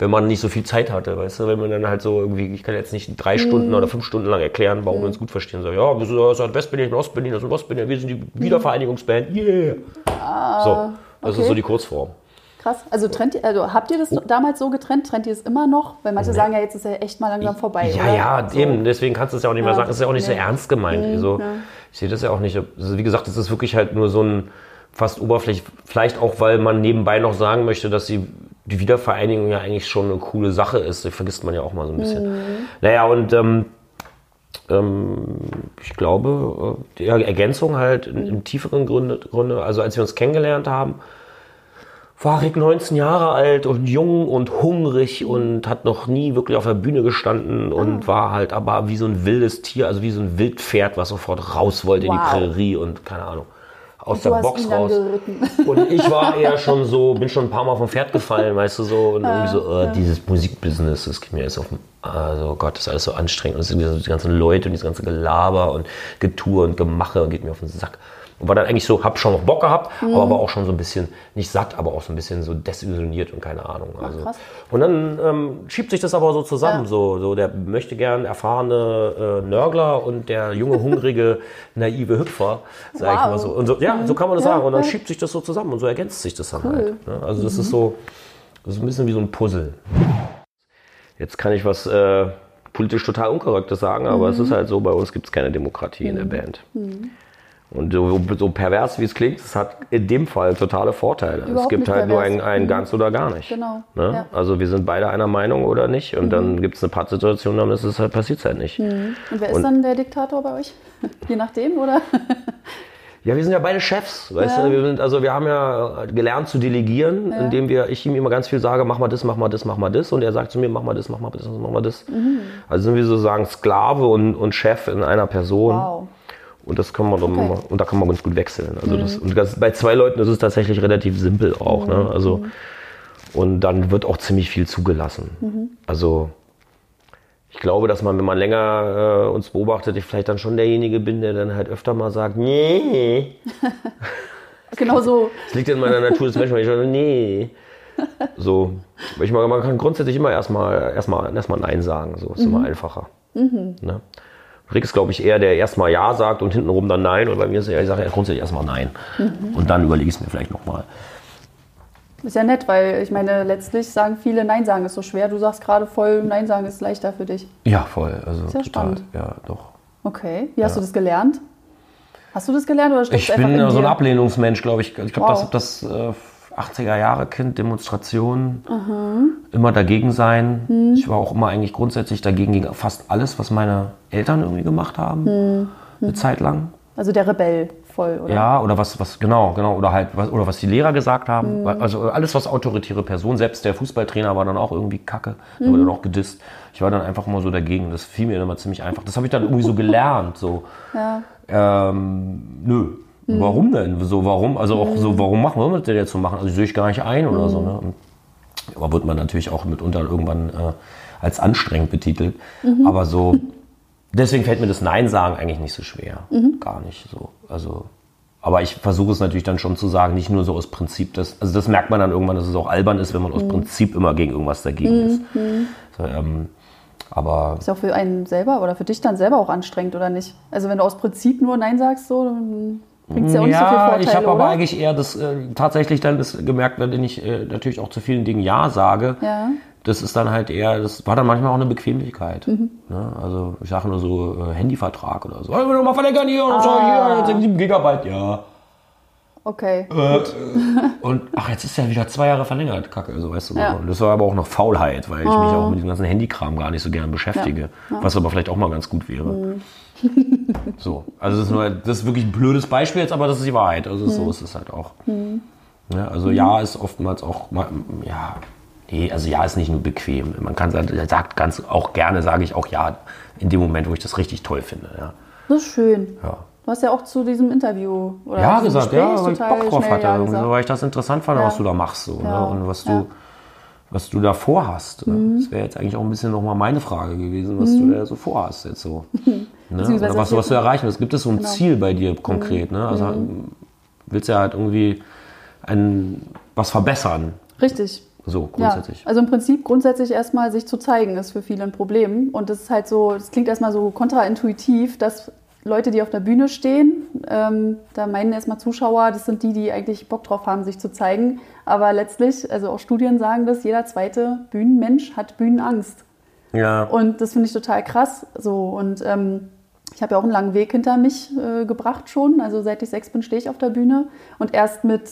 wenn man nicht so viel Zeit hatte, weißt du, wenn man dann halt so irgendwie, ich kann jetzt nicht drei Stunden mhm. oder fünf Stunden lang erklären, warum mhm. wir uns gut verstehen. So, ja, wir sind Westberlin, Ostberlin, das ist Ostberlin, wir sind die Wiedervereinigungsband, yeah. Ah, so, das okay. ist so die Kurzform. Krass. Also, trennt ihr, also habt ihr das damals so getrennt? Trennt ihr es immer noch? Weil manche nee. sagen ja, jetzt ist er echt mal langsam vorbei. Ja, oder? ja, so. eben. Deswegen kannst du es ja auch nicht mehr sagen. Das ist ja auch nicht nee. so ernst gemeint. Mhm, also, ja. Ich sehe das ja auch nicht. Also, wie gesagt, das ist wirklich halt nur so ein fast oberflächlich. Vielleicht auch, weil man nebenbei noch sagen möchte, dass die, die Wiedervereinigung ja eigentlich schon eine coole Sache ist. Das vergisst man ja auch mal so ein bisschen. Mhm. Naja, und ähm, ähm, ich glaube, äh, die Ergänzung halt in, in tieferen Gründe, Gründe, also als wir uns kennengelernt haben, war Rick 19 Jahre alt und jung und hungrig und hat noch nie wirklich auf der Bühne gestanden und ah. war halt aber wie so ein wildes Tier, also wie so ein Wildpferd, was sofort raus wollte wow. in die Prärie und keine Ahnung aus der Box raus. <laughs> Und ich war eher schon so, bin schon ein paar Mal vom Pferd gefallen, weißt du so, und irgendwie so, äh, dieses Musikbusiness, das geht mir jetzt auf den, also Gott, das ist alles so anstrengend. Und die ganzen Leute und dieses ganze Gelaber und Getue und Gemache geht mir auf den Sack. War dann eigentlich so, hab schon noch Bock gehabt, mhm. aber war auch schon so ein bisschen, nicht satt, aber auch so ein bisschen so desillusioniert und keine Ahnung. Also. Ach, und dann ähm, schiebt sich das aber so zusammen. Ja. So, so der möchte gern erfahrene äh, Nörgler und der junge, hungrige, <laughs> naive Hüpfer, sag wow. ich mal so. Und so, ja, so kann man das ja, sagen. Und dann ja. schiebt sich das so zusammen und so ergänzt sich das dann cool. halt. Ne? Also das mhm. ist so, das ist ein bisschen wie so ein Puzzle. Jetzt kann ich was äh, politisch total Unkorrektes sagen, aber mhm. es ist halt so, bei uns gibt es keine Demokratie in der mhm. Band. Mhm. Und so, so, pervers wie es klingt, es hat in dem Fall totale Vorteile. Überhaupt es gibt halt pervers. nur ein, ein mhm. ganz oder gar nicht. Genau. Ne? Ja. Also wir sind beide einer Meinung oder nicht. Und mhm. dann gibt es eine Pattsituation, dann ist es halt, passiert es halt nicht. Mhm. Und wer ist und, dann der Diktator bei euch? <laughs> Je nachdem, oder? Ja, wir sind ja beide Chefs, weißt ja. du? Wir sind, also wir haben ja gelernt zu delegieren, ja. indem wir, ich ihm immer ganz viel sage, mach mal das, mach mal das, mach mal das. Und er sagt zu mir, mach mal das, mach mal das, mach mal das. Mhm. Also sind wir sozusagen Sklave und, und Chef in einer Person. Wow. Und das kann man okay. dann, und da kann man ganz gut wechseln. Also mhm. das, und das, bei zwei Leuten ist es tatsächlich relativ simpel auch. Ne? Mhm. Ne? Also Und dann wird auch ziemlich viel zugelassen. Also ich glaube, dass man, wenn man länger äh, uns beobachtet, ich vielleicht dann schon derjenige bin, der dann halt öfter mal sagt, nee. <laughs> Genau so. Es liegt in meiner Natur des Menschen, wenn ich sage, nee. So, ich meine, man kann grundsätzlich immer erstmal erstmal erstmal Nein sagen. So ist immer einfacher. Ne? Rick ist, glaube ich, eher der erstmal Ja sagt und hintenrum dann Nein. Und bei mir ist er, ich sage ja grundsätzlich erstmal Nein. Und dann überlege ich es mir vielleicht nochmal. Ist ja nett, weil ich meine, letztlich sagen viele Nein sagen ist so schwer. Du sagst gerade voll, Nein sagen ist leichter für dich. Ja, voll. Also ja total. spannend. Ja, doch. Okay. Wie hast du das gelernt? Hast du das gelernt oder steckst Ich einfach bin in so ein dir? Ablehnungsmensch, glaube ich. Ich glaube, Wow. das, das äh, 80er Jahre Kind, Demonstrationen, immer dagegen sein. Mhm. Ich war auch immer eigentlich grundsätzlich dagegen gegen fast alles, was meine Eltern irgendwie gemacht haben. Mhm. Eine Zeit lang. Also der Rebell voll, oder? Ja, oder was, was, genau, genau, oder halt, was, oder was die Lehrer gesagt haben. Weil- Also alles, was autoritäre Personen, selbst der Fußballtrainer war dann auch irgendwie kacke, der wurde dann auch gedisst. Ich war dann einfach mal so dagegen. Das fiel mir immer ziemlich einfach. Das habe ich dann irgendwie so gelernt. So. Ja. Ähm, nö. Warum denn? So, warum? Also auch so, warum machen wir das denn jetzt so machen? Also sehe ich gar nicht ein oder so. Ne? Und- Aber wird man natürlich auch mitunter irgendwann äh, als anstrengend betitelt. Aber so, <laughs> deswegen fällt mir das Nein sagen eigentlich nicht so schwer. Gar nicht so. Also, aber ich versuche es natürlich dann schon zu sagen, nicht nur so aus Prinzip. Dass, also das merkt man dann irgendwann, dass es auch albern ist, wenn man aus Prinzip immer gegen irgendwas dagegen ist. So, ähm, aber Ist ja auch für einen selber oder für dich dann selber auch anstrengend, oder nicht? Also wenn du aus Prinzip nur Nein sagst, so, dann bringt ja auch nicht so viel Vorteile, ich habe aber eigentlich eher das äh, tatsächlich dann das gemerkt, wenn ich äh, natürlich auch zu vielen Dingen Ja sage. Ja. Das ist dann halt eher, das war dann manchmal auch eine Bequemlichkeit. Mhm. Ne? Also ich sage nur so äh, Handyvertrag oder so. Wollen wir doch mal verlängern hier und Ah. hier, 7 Gigabyte, ja. Okay. Äh, Und ach, jetzt ist ja wieder zwei Jahre verlängert, Kacke, also weißt du. Ja. Das war aber auch noch Faulheit, weil ich mich auch mit dem ganzen Handykram gar nicht so gern beschäftige. Was aber vielleicht auch mal ganz gut wäre. Mhm. So, also das ist nur, das ist wirklich ein blödes Beispiel jetzt, aber das ist die Wahrheit. Also Mhm. so ist es halt auch. Ja, also ja ist oftmals auch, ja, nee, also ja ist nicht nur bequem. Man kann sagen, er sagt ganz auch gerne, sage ich auch ja, in dem Moment, wo ich das richtig toll finde. Ja, Das ist schön. ja. Du hast ja auch zu diesem Interview oder Ja, gesagt, ja, Gespräch weil ich Bock drauf hatte, ja irgendwie, weil ich das interessant fand, Ja. was du da machst so, Ja. ne? und was du, Ja. Mhm. Was du da vorhast. Ne? Das wäre jetzt eigentlich auch ein bisschen nochmal meine Frage gewesen, was du da so vorhast jetzt so. <laughs> ne? Oder was, du- was du erreichen willst. Gibt es so ein Genau. Ziel bei dir konkret? Ne? Also willst ja halt irgendwie ein, was verbessern, Richtig. so Ja, grundsätzlich. also im Prinzip grundsätzlich erstmal sich zu zeigen, ist für viele ein Problem. Und das ist halt so, das klingt erstmal so kontraintuitiv, dass Leute, die auf der Bühne stehen, ähm, da meinen erstmal Zuschauer, das sind die, die eigentlich Bock drauf haben, sich zu zeigen. Aber letztlich, also auch Studien sagen das, jeder zweite Bühnenmensch hat Bühnenangst. Ja. Und das finde ich total krass. So und ähm, ich habe ja auch einen langen Weg hinter mich äh, gebracht schon. Also seit ich sechs bin, stehe ich auf der Bühne. Und erst mit,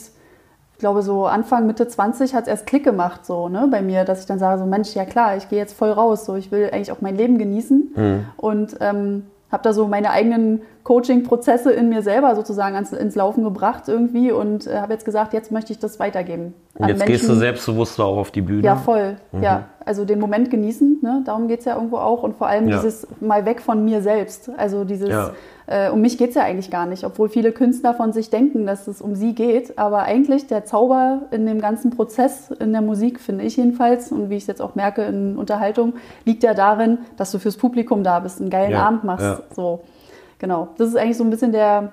ich glaube so Anfang Mitte 20 hat es erst Klick gemacht so ne, bei mir, dass ich dann sage so Mensch, ja klar, ich gehe jetzt voll raus. So ich will eigentlich auch mein Leben genießen und ähm, habe da so meine eigenen Coaching-Prozesse in mir selber sozusagen ans, ins Laufen gebracht irgendwie und äh, habe jetzt gesagt, jetzt möchte ich das weitergeben. Und jetzt gehst du Menschen. selbstbewusster auch auf die Bühne. Ja, voll. Ja, also den Moment genießen, ne? darum geht es ja irgendwo auch. Und vor allem Ja. dieses mal weg von mir selbst. Also dieses, Ja. Äh, um mich geht es ja eigentlich gar nicht, obwohl viele Künstler von sich denken, dass es um sie geht. Aber eigentlich der Zauber in dem ganzen Prozess, in der Musik, finde ich jedenfalls, und wie ich es jetzt auch merke in Unterhaltung, liegt ja darin, dass du fürs Publikum da bist, einen geilen Ja, Abend machst. ja. So, genau. Das ist eigentlich so ein bisschen der,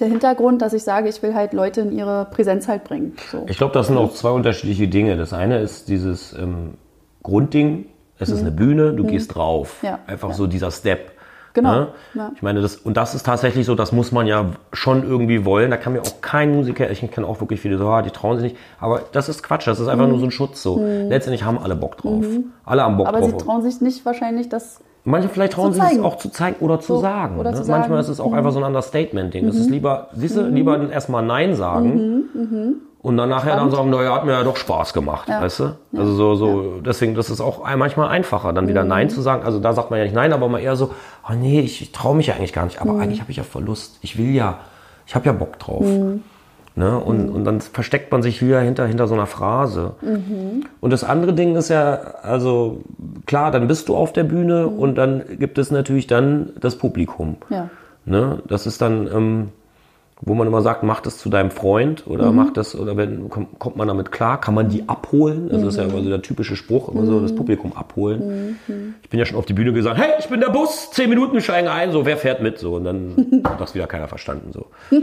der Hintergrund, dass ich sage, ich will halt Leute in ihre Präsenz halt bringen. So. Ich glaube, das sind auch zwei unterschiedliche Dinge. Das eine ist dieses ähm, Grundding, es ist eine Bühne, du gehst drauf. Mhm. Ja, Einfach ja. so dieser Step. Genau, Ne? ja. Ich meine, das, und das ist tatsächlich so, das muss man ja schon irgendwie wollen. Da kann mir auch kein Musiker, ich kenne auch wirklich viele so, ah, die trauen sich nicht. Aber das ist Quatsch, das ist einfach nur so ein Schutz so. Letztendlich haben alle Bock drauf. Alle haben Bock Mhm. Aber sie drauf. trauen sich nicht wahrscheinlich, das Manche vielleicht trauen sie es auch zu zeigen oder zu So, sagen. oder ne? zu sagen. Mhm. Manchmal ist es auch einfach so ein Understatement-Ding. Es ist lieber, siehst du, lieber erstmal Nein sagen und dann nachher dann sagen, naja, hat mir ja doch Spaß gemacht, Mhm, Ja. weißt du? Also so, so, deswegen, das ist auch manchmal einfacher, dann wieder Mhm. Nein zu sagen. Also da sagt man ja nicht Nein, aber mal eher so, oh nee, ich, ich traue mich ja eigentlich gar nicht, Mhm. aber eigentlich habe ich ja voll Lust. Ich will ja, ich habe ja Bock drauf. Mhm. Ne? Und, und dann versteckt man sich wieder hinter, hinter so einer Phrase. Mhm. Und das andere Ding ist ja, also klar, dann bist du auf der Bühne Mhm. und dann gibt es natürlich dann das Publikum. Ja. Ne? Das ist dann, ähm, wo man immer sagt, mach das zu deinem Freund oder Mhm. mach das, oder wenn, kommt, kommt man damit klar, kann man die abholen? Also das ist ja immer so der typische Spruch, immer so Mhm. das Publikum abholen. Ich bin ja schon auf die Bühne gesagt, hey, ich bin der Bus, zehn Minuten, steigen ein, so, wer fährt mit? So, und dann <laughs> hat das wieder keiner verstanden, so. <laughs>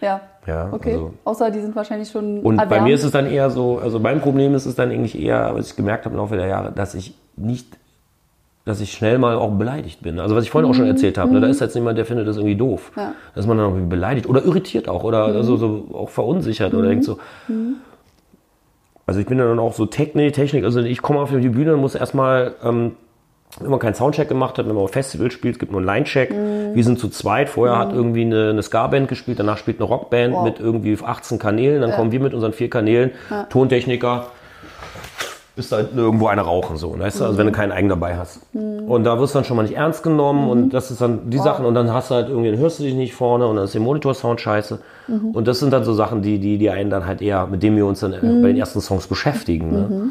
Ja. Ja, Okay. also- Außer die sind wahrscheinlich schon. Und bei erwärmt. mir ist es dann eher so, also mein Problem ist es dann eigentlich eher, was ich gemerkt habe im Laufe der Jahre, dass ich nicht, dass ich schnell mal auch beleidigt bin. Also was ich vorhin auch schon erzählt habe, ne, da ist jetzt jemand, der findet das irgendwie doof. Ja. Da ist man dann irgendwie beleidigt oder irritiert auch oder also so auch verunsichert oder denkt so. Also ich bin dann auch so Technik, Technik, also ich komme auf die Bühne und muss erstmal, ähm, wenn man keinen Soundcheck gemacht hat, wenn man auf Festival spielt, es gibt nur einen Line-Check. Wir sind zu zweit. Vorher hat irgendwie eine, eine Ska-Band gespielt, danach spielt eine Rockband Wow. mit irgendwie 18 Kanälen. Dann kommen wir mit unseren vier Kanälen, Tontechniker, bist da hinten irgendwo eine rauchen, so, weißt du? Also wenn du keinen Eigen dabei hast. Und da wirst du dann schon mal nicht ernst genommen und das ist dann die Sachen und dann hast du halt irgendwie, dann hörst du dich nicht vorne und dann ist der Monitorsound scheiße. Und das sind dann so Sachen, die, die, die einen dann halt eher, mit denen wir uns dann äh, bei den ersten Songs beschäftigen. Ne?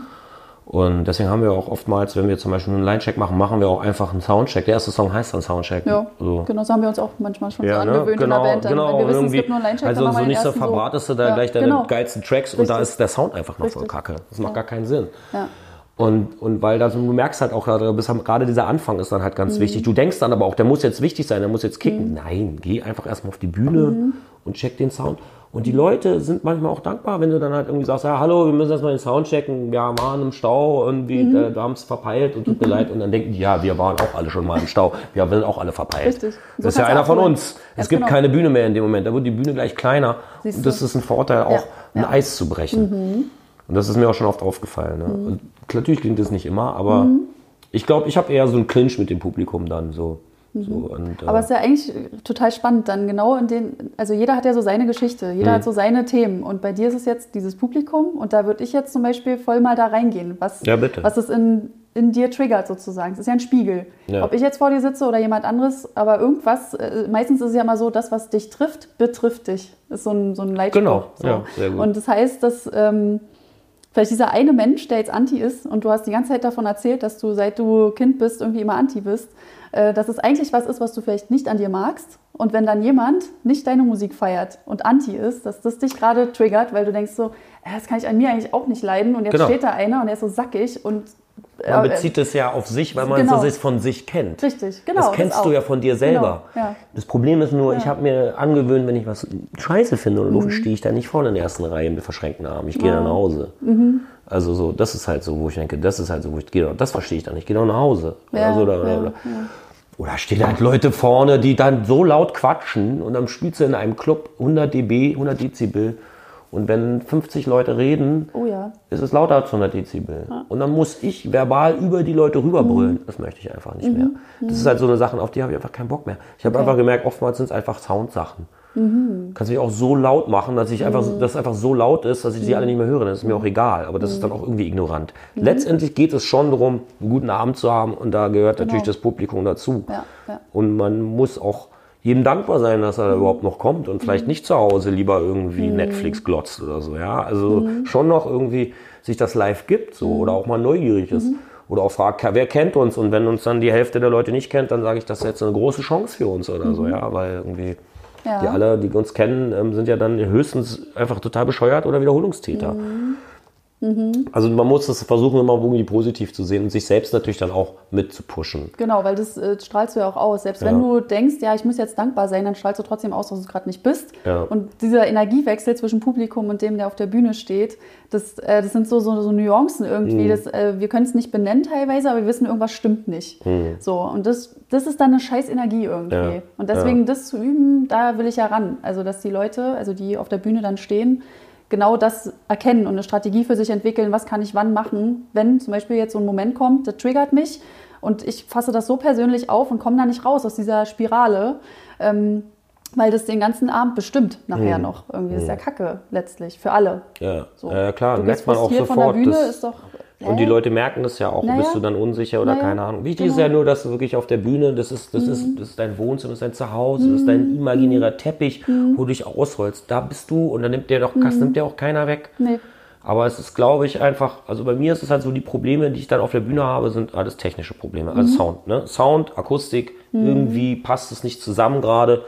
Und deswegen haben wir auch oftmals, wenn wir zum Beispiel einen Line-Check machen, machen wir auch einfach einen Soundcheck. Der erste Song heißt dann Soundcheck. Ja, So. genau, so haben wir uns auch manchmal schon so Ja, ne? angewöhnt genau, in der Band. Dann, genau. wenn wir wissen, es irgendwie, gibt nur einen Line-Check, also so nicht so verbratest du da Ja, gleich deine genau. geilsten Tracks und da Richtig. ist der Sound einfach noch voll Richtig. kacke. Das macht gar keinen Sinn. Ja. Und, und weil da, so- du merkst halt auch, gerade dieser Anfang ist dann halt Mhm. ganz wichtig. Du denkst dann aber auch, der muss jetzt wichtig sein, der muss jetzt kicken. Nein, geh einfach erstmal auf die Bühne Mhm. und check den Sound. Und die Leute sind manchmal auch dankbar, wenn du dann halt irgendwie sagst, ja, hallo, wir müssen erstmal den Sound checken, wir waren im Stau, irgendwie, Mhm. äh, wir haben es verpeilt und tut mir leid. Und dann denken die, ja, wir waren auch alle schon mal im Stau. Wir sind auch alle verpeilt. Richtig. So Das ist ja einer von uns. Es gibt genau. keine Bühne mehr in dem Moment. Da wird die Bühne gleich kleiner. Siehst und das du. ist ein Vorteil, auch Ja, ein ja. Mhm. Eis zu brechen. Und das ist mir auch schon oft aufgefallen. Ne? Und natürlich klingt das nicht immer, aber Mhm. ich glaube, ich habe eher so einen Clinch mit dem Publikum dann so. So und, äh, Mhm. Aber es ist ja eigentlich total spannend dann genau in den, also jeder hat ja so seine Geschichte, jeder Mhm. hat so seine Themen und bei dir ist es jetzt dieses Publikum und da würde ich jetzt zum Beispiel voll mal da reingehen, was, Ja, bitte. was es in, in dir triggert sozusagen. Es ist ja ein Spiegel. Ja. Ob ich jetzt vor dir sitze oder jemand anderes, aber irgendwas, äh, meistens ist es ja immer so, das, was dich trifft, betrifft dich. Ist so ein, so ein Leitspruch. Genau, so. ja, sehr gut. Und das heißt, dass ähm, vielleicht dieser eine Mensch, der jetzt anti ist und du hast die ganze Zeit davon erzählt, dass du seit du Kind bist irgendwie immer anti bist, äh, dass es eigentlich was ist, was du vielleicht nicht an dir magst. Und wenn dann jemand nicht deine Musik feiert und anti ist, dass das dich gerade triggert, weil du denkst so, äh, das kann ich an mir eigentlich auch nicht leiden. Und jetzt Genau. steht da einer und der ist so sackig und man äh, bezieht es ja auf sich, weil man genau. es von sich kennt. Richtig, genau. Das kennst auch. du ja von dir selber. Genau, ja. Das Problem ist nur, ich Ja. habe mir angewöhnt, wenn ich was scheiße finde oder Mhm. doof, stehe ich da nicht vorne in der ersten Reihe mit verschränkten Armen. Ich gehe dann nach Hause. Mhm. Also so, das ist halt so, wo ich denke, das ist halt so, wo ich gehe, das verstehe ich dann nicht. Ich gehe doch nach Hause. Ja, oder, so, oder, ja, oder, oder stehen halt Leute vorne, die dann so laut quatschen und dann spielst du in einem Club 100 dB, 100 Dezibel und wenn 50 Leute reden, Oh ja. ist es lauter als 100 Dezibel. Und dann muss ich verbal über die Leute rüberbrüllen. Das möchte ich einfach nicht mehr. Das ist halt so eine Sache, auf die habe ich einfach keinen Bock mehr. Ich habe Okay. einfach gemerkt, oftmals sind es einfach Soundsachen. Kannst mich auch so laut machen, dass ich einfach, dass es einfach so laut ist, dass ich sie alle nicht mehr höre. Das ist mir auch egal. Aber das ist dann auch irgendwie ignorant. Letztendlich geht es schon darum, einen guten Abend zu haben. Und da gehört natürlich das Publikum dazu. Ja, ja. Und man muss auch jedem dankbar sein, dass er überhaupt noch kommt und vielleicht nicht zu Hause lieber irgendwie Netflix glotzt oder so. Ja, also schon noch irgendwie sich das live gibt so oder auch mal neugierig ist. Oder auch fragt, wer kennt uns? Und wenn uns dann die Hälfte der Leute nicht kennt, dann sage ich, das ist jetzt eine große Chance für uns oder so, ja, weil irgendwie Ja. die alle, die uns kennen, ähm, sind ja dann höchstens einfach total bescheuert oder Wiederholungstäter. Also man muss das versuchen, immer irgendwie positiv zu sehen und sich selbst natürlich dann auch mit zu pushen. Genau, weil das äh, strahlst du ja auch aus. Selbst wenn Ja. du denkst, ja, ich muss jetzt dankbar sein, dann strahlst du trotzdem aus, dass du es gerade nicht bist. Ja. Und dieser Energiewechsel zwischen Publikum und dem, der auf der Bühne steht, das, äh, das sind so, so, so Nuancen irgendwie. Mhm. Das, äh, wir können es nicht benennen teilweise, aber wir wissen, irgendwas stimmt nicht. So, und das, das ist dann eine scheiß Energie irgendwie. Mhm. Ja. Und deswegen das zu üben, da will ich ja ran. Also, dass die Leute, also die auf der Bühne dann stehen, genau das erkennen und eine Strategie für sich entwickeln, was kann ich wann machen, wenn zum Beispiel jetzt so ein Moment kommt, der triggert mich und ich fasse das so persönlich auf und komme da nicht raus aus dieser Spirale, ähm, weil das den ganzen Abend bestimmt nachher noch. Irgendwie Das ist ja Kacke letztlich für alle. Ja, So. ja klar, merkt man auch sofort. von der Bühne, ist doch... Und die? Leute merken das ja auch. Naja. Bist du dann unsicher oder Naja, keine Ahnung. Wichtig ist genau. ja nur, dass du wirklich auf der Bühne, das ist, das ist, das ist dein Wohnzimmer, das ist dein Zuhause, das ist Mhm. dein imaginärer Teppich, wo du dich ausrollst. Da bist du und dann nimmt dir doch, das nimmt dir auch keiner weg. Mhm. Nee. Aber es ist, glaube ich, einfach, also bei mir ist es halt so, die Probleme, die ich dann auf der Bühne habe, sind alles technische Probleme. Also Mhm. Sound, ne? Sound, Akustik, irgendwie passt es nicht zusammen gerade.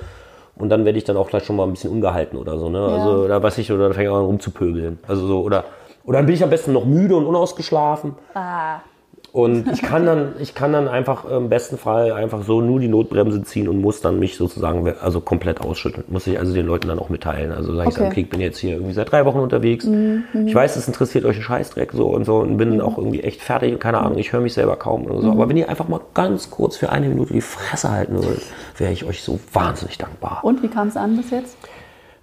Und dann werde ich dann auch gleich schon mal ein bisschen ungehalten oder so, ne? Also da weiß ich, oder dann fange ich auch an rumzupöbeln. Also so, oder, oder dann bin ich am besten noch müde und unausgeschlafen. Ah. Und ich kann dann, ich kann dann einfach im besten Fall einfach so nur die Notbremse ziehen und muss dann mich sozusagen also komplett ausschütteln. Muss ich also den Leuten dann auch mitteilen. Also sage ich Okay. dann, okay, ich bin jetzt hier irgendwie seit drei Wochen unterwegs. Ich weiß, es interessiert euch ein Scheißdreck so und so und bin auch irgendwie echt fertig und keine Ahnung, ich höre mich selber kaum oder so. Aber wenn ihr einfach mal ganz kurz für eine Minute die Fresse halten würdet, wäre ich euch so wahnsinnig dankbar. Und wie kam es an bis jetzt?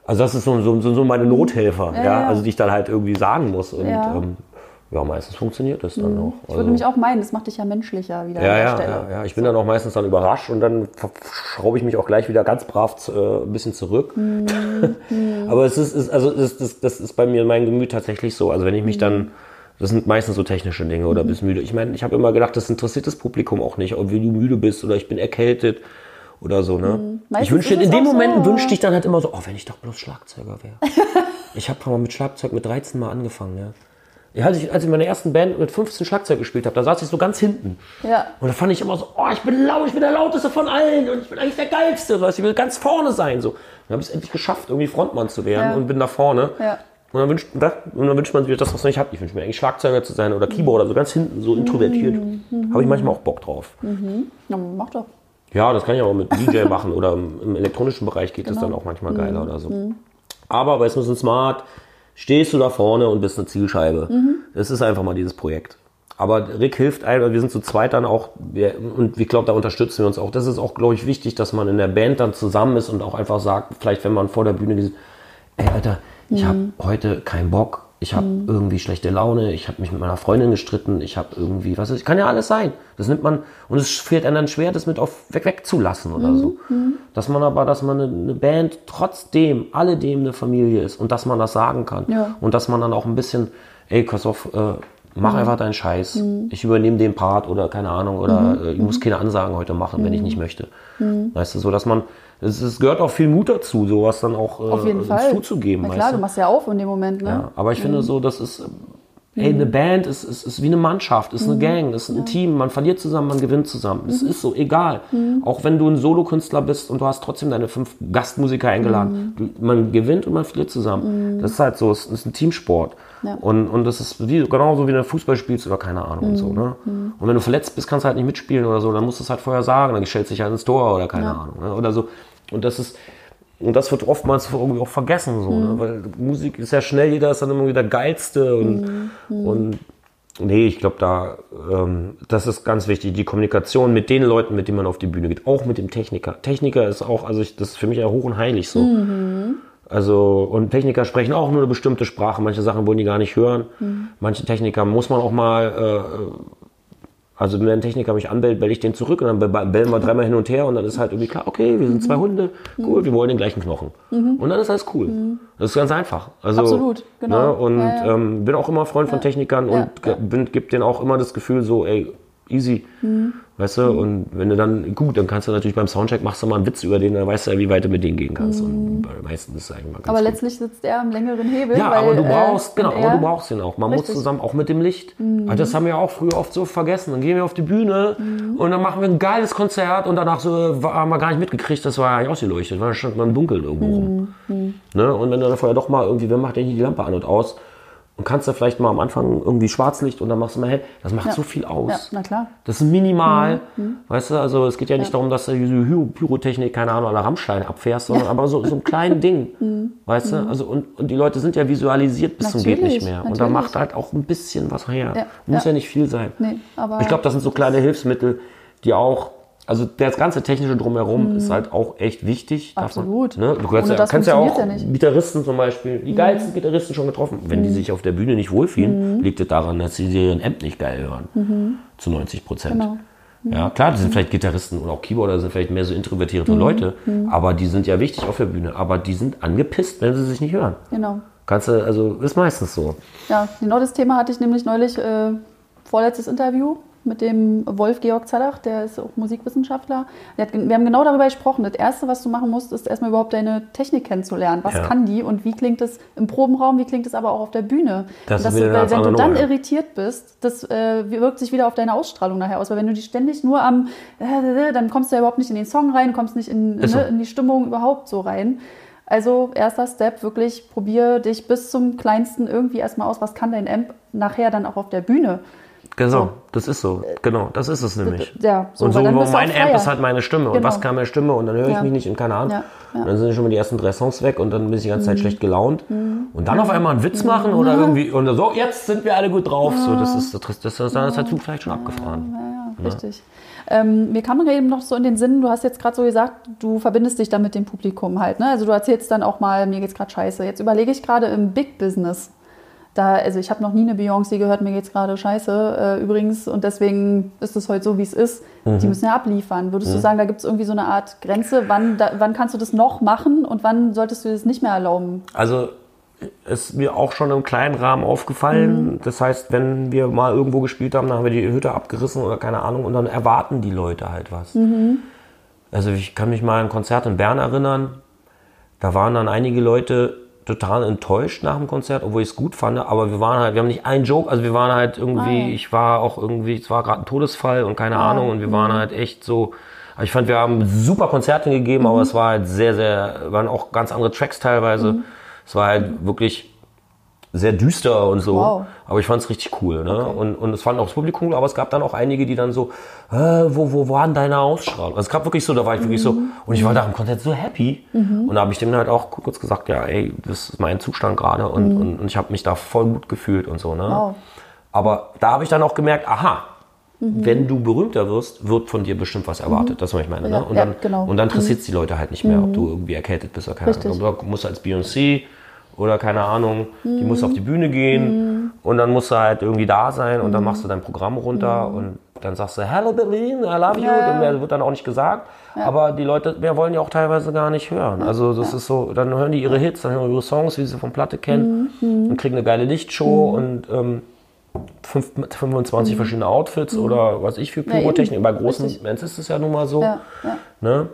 Also das ist so, so, so so meine Nothelfer, ja, ja. also die ich dann halt irgendwie sagen muss. Und Ja. ähm, ja meistens funktioniert das dann auch. Ich würde nämlich auch meinen, das macht dich ja menschlicher wieder Ja, an der ja, Stelle. ja, ja. Ich bin dann auch meistens dann überrascht und dann schraube ich mich auch gleich wieder ganz brav äh, ein bisschen zurück. Mhm. <laughs> Aber es ist, ist also das, das, das ist bei mir mein Gemüt tatsächlich so. Also wenn ich mich Mhm. dann, das sind meistens so technische Dinge oder bist müde. Ich meine, ich habe immer gedacht, das interessiert das Publikum auch nicht, ob du müde bist oder ich bin erkältet oder so. Ne? Mhm. Ich wünschte, in dem Moment so. wünschte ich dann halt immer so, oh, wenn ich doch bloß Schlagzeuger wäre. <laughs> ich habe mal mit Schlagzeug mit 13 mal angefangen, ja. Ja, als ich, als ich in meiner ersten Band mit 15 Schlagzeug gespielt habe, da saß ich so ganz hinten. Ja. Und da fand ich immer so, oh, ich bin laut, ich bin der lauteste von allen und ich bin eigentlich der geilste, weißt ich will ganz vorne sein. So. Dann habe ich es endlich geschafft, irgendwie Frontmann zu werden Ja. und bin da vorne. Ja. Und dann, wünscht, und dann wünscht man sich das, was man nicht hat. Ich wünsche mir eigentlich Schlagzeuger zu sein oder Keyboarder, so ganz hinten, so introvertiert. Habe ich manchmal auch Bock drauf. Na, mach doch. Ja, das kann ich auch mit <laughs> DJ machen oder im, elektronischen Bereich geht das dann auch manchmal geiler oder so. Aber bei Smith Smart stehst du da vorne und bist eine Zielscheibe. Das ist einfach mal dieses Projekt. Aber Rick hilft einem, wir sind zu zweit dann auch, wir, und ich glaube, da unterstützen wir uns auch. Das ist auch, glaube ich, wichtig, dass man in der Band dann zusammen ist und auch einfach sagt, vielleicht wenn man vor der Bühne dieses, ey Alter, ich habe heute keinen Bock, ich habe irgendwie schlechte Laune, ich habe mich mit meiner Freundin gestritten, ich habe irgendwie, was ist, kann ja alles sein. Das nimmt man, und es fehlt einem dann schwer, das mit auf weg wegzulassen oder so. Dass man aber, dass man eine, eine Band trotzdem, alledem eine Familie ist und dass man das sagen kann. Ja. Und dass man dann auch ein bisschen, ey, pass auf, äh, mach einfach deinen Scheiß. Ich übernehme den Part oder keine Ahnung, oder äh, ich muss keine Ansagen heute machen, wenn ich nicht möchte. Weißt du, so dass man, es, es gehört auch viel Mut dazu, sowas dann auch äh, Auf jeden Fall. zuzugeben. Na klar, du? machst ja auf in dem Moment, ne? Ja, aber ich finde so, das ist, ähm, ey, eine Band ist, ist, ist wie eine Mannschaft, ist eine Gang, ist ein Team. Man verliert zusammen, man gewinnt zusammen. Es ist so, egal. Auch wenn du ein Solokünstler bist und du hast trotzdem deine fünf Gastmusiker eingeladen. Du, man gewinnt und man verliert zusammen. Das ist halt so, es ist ein Teamsport. Ja. Und, und das ist wie, genauso wie du Fußball spielst oder keine Ahnung und so. Ne? Und wenn du verletzt bist, kannst du halt nicht mitspielen oder so, dann musst du es halt vorher sagen, dann stellst du dich halt ins Tor oder keine Ahnung. Ne? Oder so. Und das ist, und das wird oftmals irgendwie auch vergessen, so, ne? weil Musik ist ja schnell, jeder ist dann immer wieder der Geilste und, und nee, ich glaube, da, ähm, das ist ganz wichtig, die Kommunikation mit den Leuten, mit denen man auf die Bühne geht, auch mit dem Techniker. Techniker ist auch, also ich, das ist für mich ja hoch und heilig so. Also, und Techniker sprechen auch nur eine bestimmte Sprache, manche Sachen wollen die gar nicht hören. Manche Techniker muss man auch mal, äh, also wenn ein Techniker mich anbellt, bell ich den zurück und dann be- bellen wir dreimal hin und her und dann ist halt irgendwie klar, okay, wir sind zwei Hunde, cool, wir wollen den gleichen Knochen. Und dann ist alles cool. Das ist ganz einfach. Also, Absolut, genau. Ne, und Ja, ja. Ähm, bin auch immer Freund von Technikern und ja. bin, gib denen auch immer das Gefühl so, ey, easy. Mhm. Weißt du, und wenn du dann, gut, dann kannst du natürlich beim Soundcheck machst du mal einen Witz über den, dann weißt du ja, wie weit du mit denen gehen kannst. Und bei den meisten ist es eigentlich mal ganz Mhm. Aber gut. letztlich sitzt er am längeren Hebel. Ja, weil, aber du äh, brauchst, genau, wenn aber er- du brauchst den auch. Man muss Richtig. Mhm. zusammen, auch mit dem Licht. Also das haben wir auch früher oft so vergessen. Dann gehen wir auf die Bühne Mhm. und dann machen wir ein geiles Konzert und danach so war- haben wir gar nicht mitgekriegt, das war ja nicht ausgeleuchtet, weil stand man im Dunkeln irgendwo rum. Mhm. Ne? Und wenn du dann vorher doch mal irgendwie, wer macht denn hier die Lampe an und aus? Und kannst du vielleicht mal am Anfang irgendwie Schwarzlicht und dann machst du mal hell. Das macht so viel aus. Ja, na klar. Das ist minimal. Weißt du, also es geht ja nicht darum, dass du diese Pyrotechnik, keine Ahnung, an der Rammstein abfährst, sondern aber so, so ein kleines Ding. <laughs> Weißt du, also und, und die Leute sind ja visualisiert bis zum geht Natürlich, nicht mehr. Und da natürlich. macht halt auch ein bisschen was her. Ja, Muss ja. ja. nicht viel sein. Nee, Ich glaube, das sind so kleine Hilfsmittel, die auch, also das ganze technische drumherum ist halt auch echt wichtig. Mhm. Absolut. Man, ne? Du kannst ja, das kannst ja auch ja. Mhm. Gitarristen zum Beispiel, die geilsten Gitarristen schon getroffen. Wenn die sich auf der Bühne nicht wohlfühlen, liegt es daran, dass sie ihren Amp nicht geil hören. Zu 90 Prozent. Mhm. Genau. Ja, klar, die sind vielleicht Gitarristen oder auch Keyboarder sind vielleicht mehr so introvertierte Mhm. Leute, aber die sind ja wichtig auf der Bühne. Aber die sind angepisst, wenn sie sich nicht hören. genau. Kannst du, also ist meistens so. Ja, genau das Thema hatte ich nämlich neulich, äh, vorletztes Interview. Mit dem Wolf Georg Zadach, der ist auch Musikwissenschaftler. Hat, wir haben genau darüber gesprochen. Das Erste, was du machen musst, ist erstmal überhaupt deine Technik kennenzulernen. Was ja. kann die und wie klingt es im Probenraum, wie klingt es aber auch auf der Bühne? Das das, weil, wenn du dann irritiert bist, das äh, wirkt sich wieder auf deine Ausstrahlung nachher aus. Weil wenn du die ständig nur am, äh, dann kommst du ja überhaupt nicht in den Song rein, kommst nicht in, ne, so. in die Stimmung überhaupt so rein. Also erster Step, wirklich probier dich bis zum kleinsten irgendwie erstmal aus, was kann dein Amp nachher dann auch auf der Bühne. Genau, das ist so. Genau, das ist es nämlich. Ja, so, und so mein Amp ist halt meine Stimme. Genau. Und was kann meine Stimme? Und dann höre ich ja. mich nicht in keine Ahnung. Ja. Und dann sind schon mal die ersten drei Songs weg und dann bin ich die ganze Zeit mhm. schlecht gelaunt. Mhm. Und dann auf einmal einen Witz mhm. machen oder irgendwie und so, jetzt sind wir alle gut drauf. So, das ist, das, das, das, dann ist der Zug vielleicht schon abgefahren. Ja, ja, richtig. Ähm, mir kam eben noch so in den Sinn, du hast jetzt gerade so gesagt, du verbindest dich dann mit dem Publikum halt. Ne? Also du erzählst dann auch mal, mir geht's gerade scheiße. Jetzt überlege ich gerade im Big Business. Da, also ich habe noch nie eine Beyoncé gehört, mir geht's gerade scheiße äh, übrigens und deswegen ist es heute so, wie es ist. Mhm. Die müssen ja abliefern. Würdest mhm. du sagen, da gibt es irgendwie so eine Art Grenze, wann, da, wann kannst du das noch machen und wann solltest du das nicht mehr erlauben? Also ist mir auch schon im kleinen Rahmen aufgefallen. Mhm. Das heißt, wenn wir mal irgendwo gespielt haben, dann haben wir die Hütte abgerissen oder keine Ahnung und dann erwarten die Leute halt was. Mhm. Also ich kann mich mal an ein Konzert in Bern erinnern. Da waren dann einige Leute total enttäuscht nach dem Konzert, obwohl ich es gut fand, aber wir waren halt, wir haben nicht einen Joke, also wir waren halt irgendwie, ja. ich war auch irgendwie, es war gerade ein Todesfall und keine ah, Ahnung und wir waren mhm. halt echt so, ich fand, wir haben super Konzerte gegeben, mhm. aber es war halt sehr, sehr, waren auch ganz andere Tracks teilweise. Mhm. Es war halt wirklich sehr düster und so. Wow. Aber ich fand es richtig cool. Ne? Okay. Und, und es fand auch das Publikum, aber es gab dann auch einige, die dann so, äh, wo, wo waren deine Ausstrahlung? Also es gab wirklich so, da war ich wirklich so, mhm. und ich war da im Konzert so happy. Mhm. Und da habe ich dem halt auch kurz gesagt, ja, ey, das ist mein Zustand gerade und, mhm. und, und, ich habe mich da voll gut gefühlt und so. Ne? Wow. Aber da habe ich dann auch gemerkt, aha, mhm. wenn du berühmter wirst, wird von dir bestimmt was erwartet. Mhm. Das was ich meine. Ne? Und, dann, ja, genau. und dann interessiert es die Leute halt nicht mehr, ob du irgendwie erkältet bist oder keine Ahnung. Du musst als Beyoncé oder keine Ahnung, mhm. die muss auf die Bühne gehen mhm. und dann musst du halt irgendwie da sein und dann mhm. machst du dein Programm runter mhm. und dann sagst du Hello Berlin, I love you, ja. und mehr wird dann auch nicht gesagt. Ja. Aber die Leute mehr wollen ja auch teilweise gar nicht hören. Also das ja. ist so, dann hören die ihre Hits, dann hören ihre Songs, wie sie von Platte kennen mhm. und kriegen eine geile Lichtshow und ähm, 25 verschiedene Outfits oder was ich für Pyrotechnik. Bei großen Bands ist es ja nun mal so. Ne?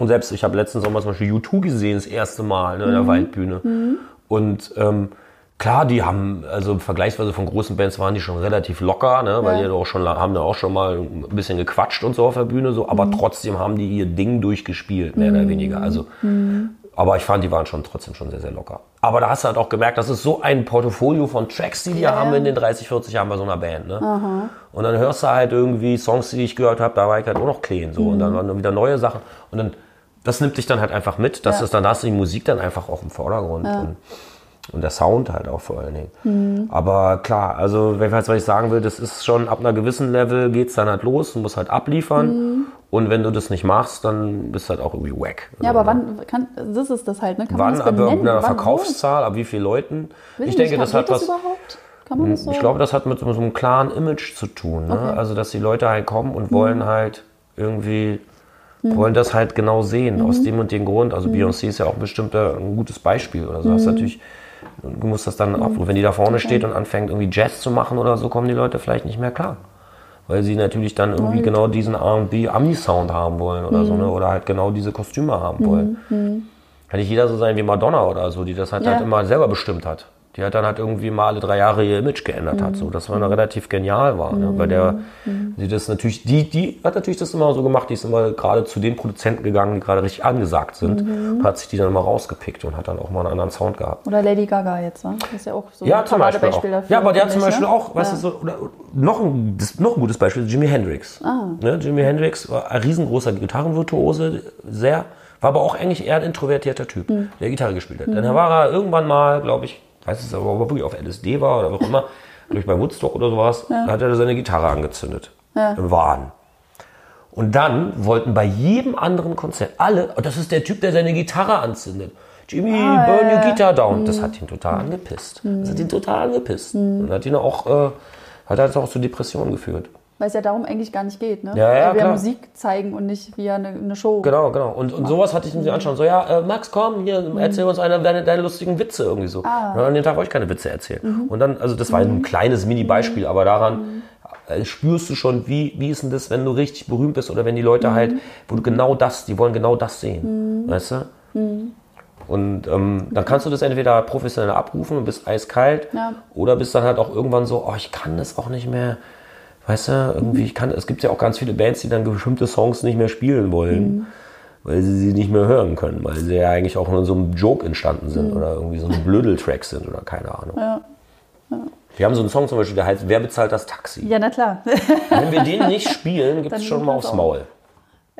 Und selbst, ich habe letzten Sommer zum Beispiel U2 gesehen, das erste Mal ne, in der mhm. Waldbühne. Mhm. Und ähm, klar, die haben, also vergleichsweise von großen Bands waren die schon relativ locker, ne, weil ja. die auch schon, haben da auch schon mal ein bisschen gequatscht und so auf der Bühne, so, aber mhm. trotzdem haben die ihr Ding durchgespielt, mehr oder mhm. weniger. Also, mhm. aber ich fand, die waren schon trotzdem schon sehr, sehr locker. Aber da hast du halt auch gemerkt, das ist so ein Portfolio von Tracks, die die ja. haben in den 30, 40 Jahren bei so einer Band. Ne? Und dann hörst du halt irgendwie Songs, die ich gehört habe, da war ich halt auch noch clean. So. Mhm. Und dann waren wieder neue Sachen. Und dann, das nimmt dich dann halt einfach mit. Das ja. ist dann, da hast du die Musik dann einfach auch im Vordergrund. Ja. Und, und der Sound halt auch vor allen Dingen. Mhm. Aber klar, also was ich sagen will, das ist schon ab einer gewissen Level geht es dann halt los, du musst halt abliefern. Mhm. Und wenn du das nicht machst, dann bist du halt auch irgendwie wack. Ja, aber wann kann, das ist das halt, ne? Kann wann, man das ab einer Verkaufszahl, ab wie viele Leuten? ich, ich denke, das hat das was. Überhaupt? Das so? Ich glaube, das hat mit so einem klaren Image zu tun. Ne? Okay. Also, dass die Leute halt kommen und mhm. wollen halt irgendwie. Wollen das halt genau sehen, mhm. aus dem und dem Grund. Also, mhm. Beyoncé ist ja auch bestimmt ein gutes Beispiel oder so. Das mhm. natürlich, du musst das dann ab, wenn die da vorne okay. steht und anfängt irgendwie Jazz zu machen oder so, kommen die Leute vielleicht nicht mehr klar. Weil sie natürlich dann irgendwie right. genau diesen R&B-Ami-Sound haben wollen oder so, mhm. ne? oder halt genau diese Kostüme haben wollen. Kann nicht jeder so sein wie Madonna oder so, die das halt, ja. halt immer selber bestimmt hat die halt dann halt irgendwie mal alle drei Jahre ihr Image geändert mhm. hat, so dass man mhm. relativ genial war, ne? weil der mhm. sie das natürlich die die hat natürlich das immer so gemacht, die ist immer gerade zu den Produzenten gegangen, die gerade richtig angesagt sind, mhm. hat sich die dann mal rausgepickt und hat dann auch mal einen anderen Sound gehabt. Oder Lady Gaga jetzt, ne? Das ist ja auch so ja, ein zum Beispiel Beispiel dafür. Ja, aber die hat zum Beispiel ne? auch, weißt ja. du, so, oder, noch ein das, noch ein gutes Beispiel, Jimi Hendrix. Ah. Ne? Jimi Hendrix war ein riesengroßer Gitarrenvirtuose, sehr war aber auch eigentlich eher ein introvertierter Typ, mhm. der Gitarre gespielt hat. Dann war er irgendwann mal, glaube ich, weiß es aber, ob er wirklich auf LSD war oder was auch immer, durch bei Woodstock oder sowas, ja. hat er seine Gitarre angezündet. Ja. Im Wahn. Und dann wollten bei jedem anderen Konzert alle, oh, das ist der Typ, der seine Gitarre anzündet. Jimmy, ah, burn ja, your guitar down. Mhm. Das hat ihn total angepisst. Mhm. Das hat ihn total angepisst. Mhm. Und hat ihn auch, äh, hat halt auch zu Depressionen geführt. Weil es ja darum eigentlich gar nicht geht, ne? Ja, ja, Weil wir klar. Musik zeigen und nicht via eine, eine Show. Genau, genau. Und, und sowas hatte ich mir anschauen. So, ja, äh, Max, komm, hier, mhm. erzähl uns eine, deine, deine lustigen Witze irgendwie so. Ah. Und an dem Tag wollte ich keine Witze erzählen. Mhm. Und dann, also das war ein mhm. kleines Mini-Beispiel, mhm. aber daran, äh, spürst du schon, wie, wie ist denn das, wenn du richtig berühmt bist oder wenn die Leute halt, wo du genau das, die wollen genau das sehen. Weißt du? Und ähm, dann kannst du das entweder professionell abrufen und bist eiskalt Ja. oder bist dann halt auch irgendwann so, oh, ich kann das auch nicht mehr. Weißt du, irgendwie, ich kann, es gibt ja auch ganz viele Bands, die dann bestimmte Songs nicht mehr spielen wollen, weil sie sie nicht mehr hören können, weil sie ja eigentlich auch nur so einem Joke entstanden sind oder irgendwie so ein Blödel-Track sind oder keine Ahnung. Ja. Wir haben so einen Song zum Beispiel, der heißt Wer bezahlt das Taxi? ja, na klar. Wenn wir den nicht <laughs> spielen, gibt es schon mal aufs auch. Maul.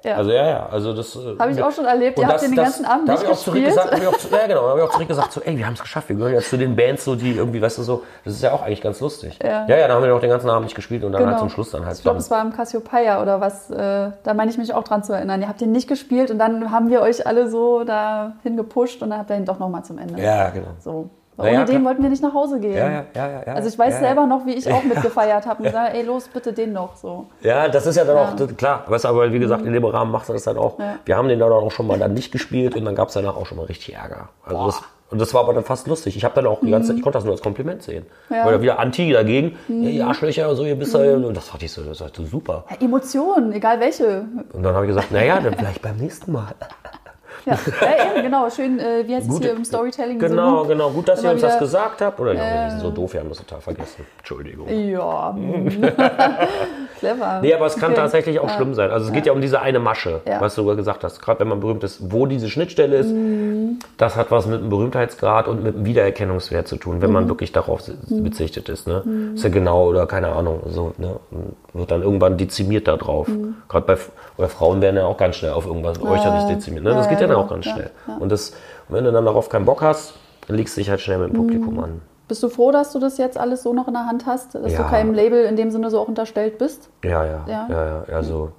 Ja. Also ja, ja, also das äh, Habe ich auch schon erlebt. Ihr habt den ganzen Abend da nicht ich auch gespielt. gesagt, hab ich auch, ja genau, da habe ich auch zurück gesagt, so, ey, wir haben es geschafft, wir gehören jetzt zu den Bands, so die irgendwie, weißt du, so, das ist ja auch eigentlich ganz lustig. Ja. ja, ja da haben wir noch den ganzen Abend nicht gespielt und dann Genau. halt zum Schluss dann halt Ich glaube, es war im Cassiopeia oder was. Äh, da meine ich mich auch dran zu erinnern. Ihr habt den nicht gespielt und dann haben wir euch alle so dahin gepusht und dann habt ihr ihn doch nochmal zum Ende. Ja, genau. So. Na Ohne ja, den klar. wollten wir nicht nach Hause gehen. Ja, ja, ja, ja, ja. Also ich weiß ja, selber noch, wie ich auch <laughs> mitgefeiert habe und gesagt, ey, los, bitte den noch. So. Ja, das ist ja dann Ja. auch, das, klar, weißt du, aber wie gesagt, in dem Rahmen machst du das dann auch. Ja. Wir haben den dann auch schon mal dann nicht gespielt und dann gab es danach auch schon mal richtig Ärger. Also das, und das war aber dann fast lustig. Ich habe dann auch die ganze Zeit, ich konnte das nur als Kompliment sehen. Mhm. Ja. Mhm. Oder wieder Anti dagegen, ja, ihr Arschlöcher, so, ihr wisst ja, und das fand ich so, das war so super. Ja, Emotionen, egal welche. Und dann habe ich gesagt, naja, dann vielleicht beim nächsten Mal. <laughs> <laughs> Ja, ja eben, genau. Schön, äh, wie heißt es hier im Storytelling? Genau, so genau. Gut, dass ihr uns das gesagt habt. Oder ja, wir sind so doof, wir haben das total vergessen. Entschuldigung. Ja. <laughs> Clever. Nee, aber es kann Okay. tatsächlich auch schlimm sein. Also es geht ja um diese eine Masche, Ja. was du gesagt hast. Gerade wenn man berühmt ist, wo diese Schnittstelle ist, Mhm. das hat was mit dem Berühmtheitsgrad und mit dem Wiedererkennungswert zu tun, wenn man Mhm. wirklich darauf bezichtet ist. Ne? Ist ja genau oder keine Ahnung. So, ne? Und wird dann irgendwann dezimiert da drauf. Mhm. Gerade bei oder Frauen werden ja auch ganz schnell auf irgendwas äußerlich dezimiert. Ne? Das Ja, geht ja dann auch ganz Ja, schnell. Und, das, und wenn du dann darauf keinen Bock hast, dann legst du dich halt schnell mit dem Publikum Mhm. an. Bist du froh, dass du das jetzt alles so noch in der Hand hast? Dass Ja. du keinem Label in dem Sinne so auch unterstellt bist? Ja, ja, Ja? ja, ja. ja, also,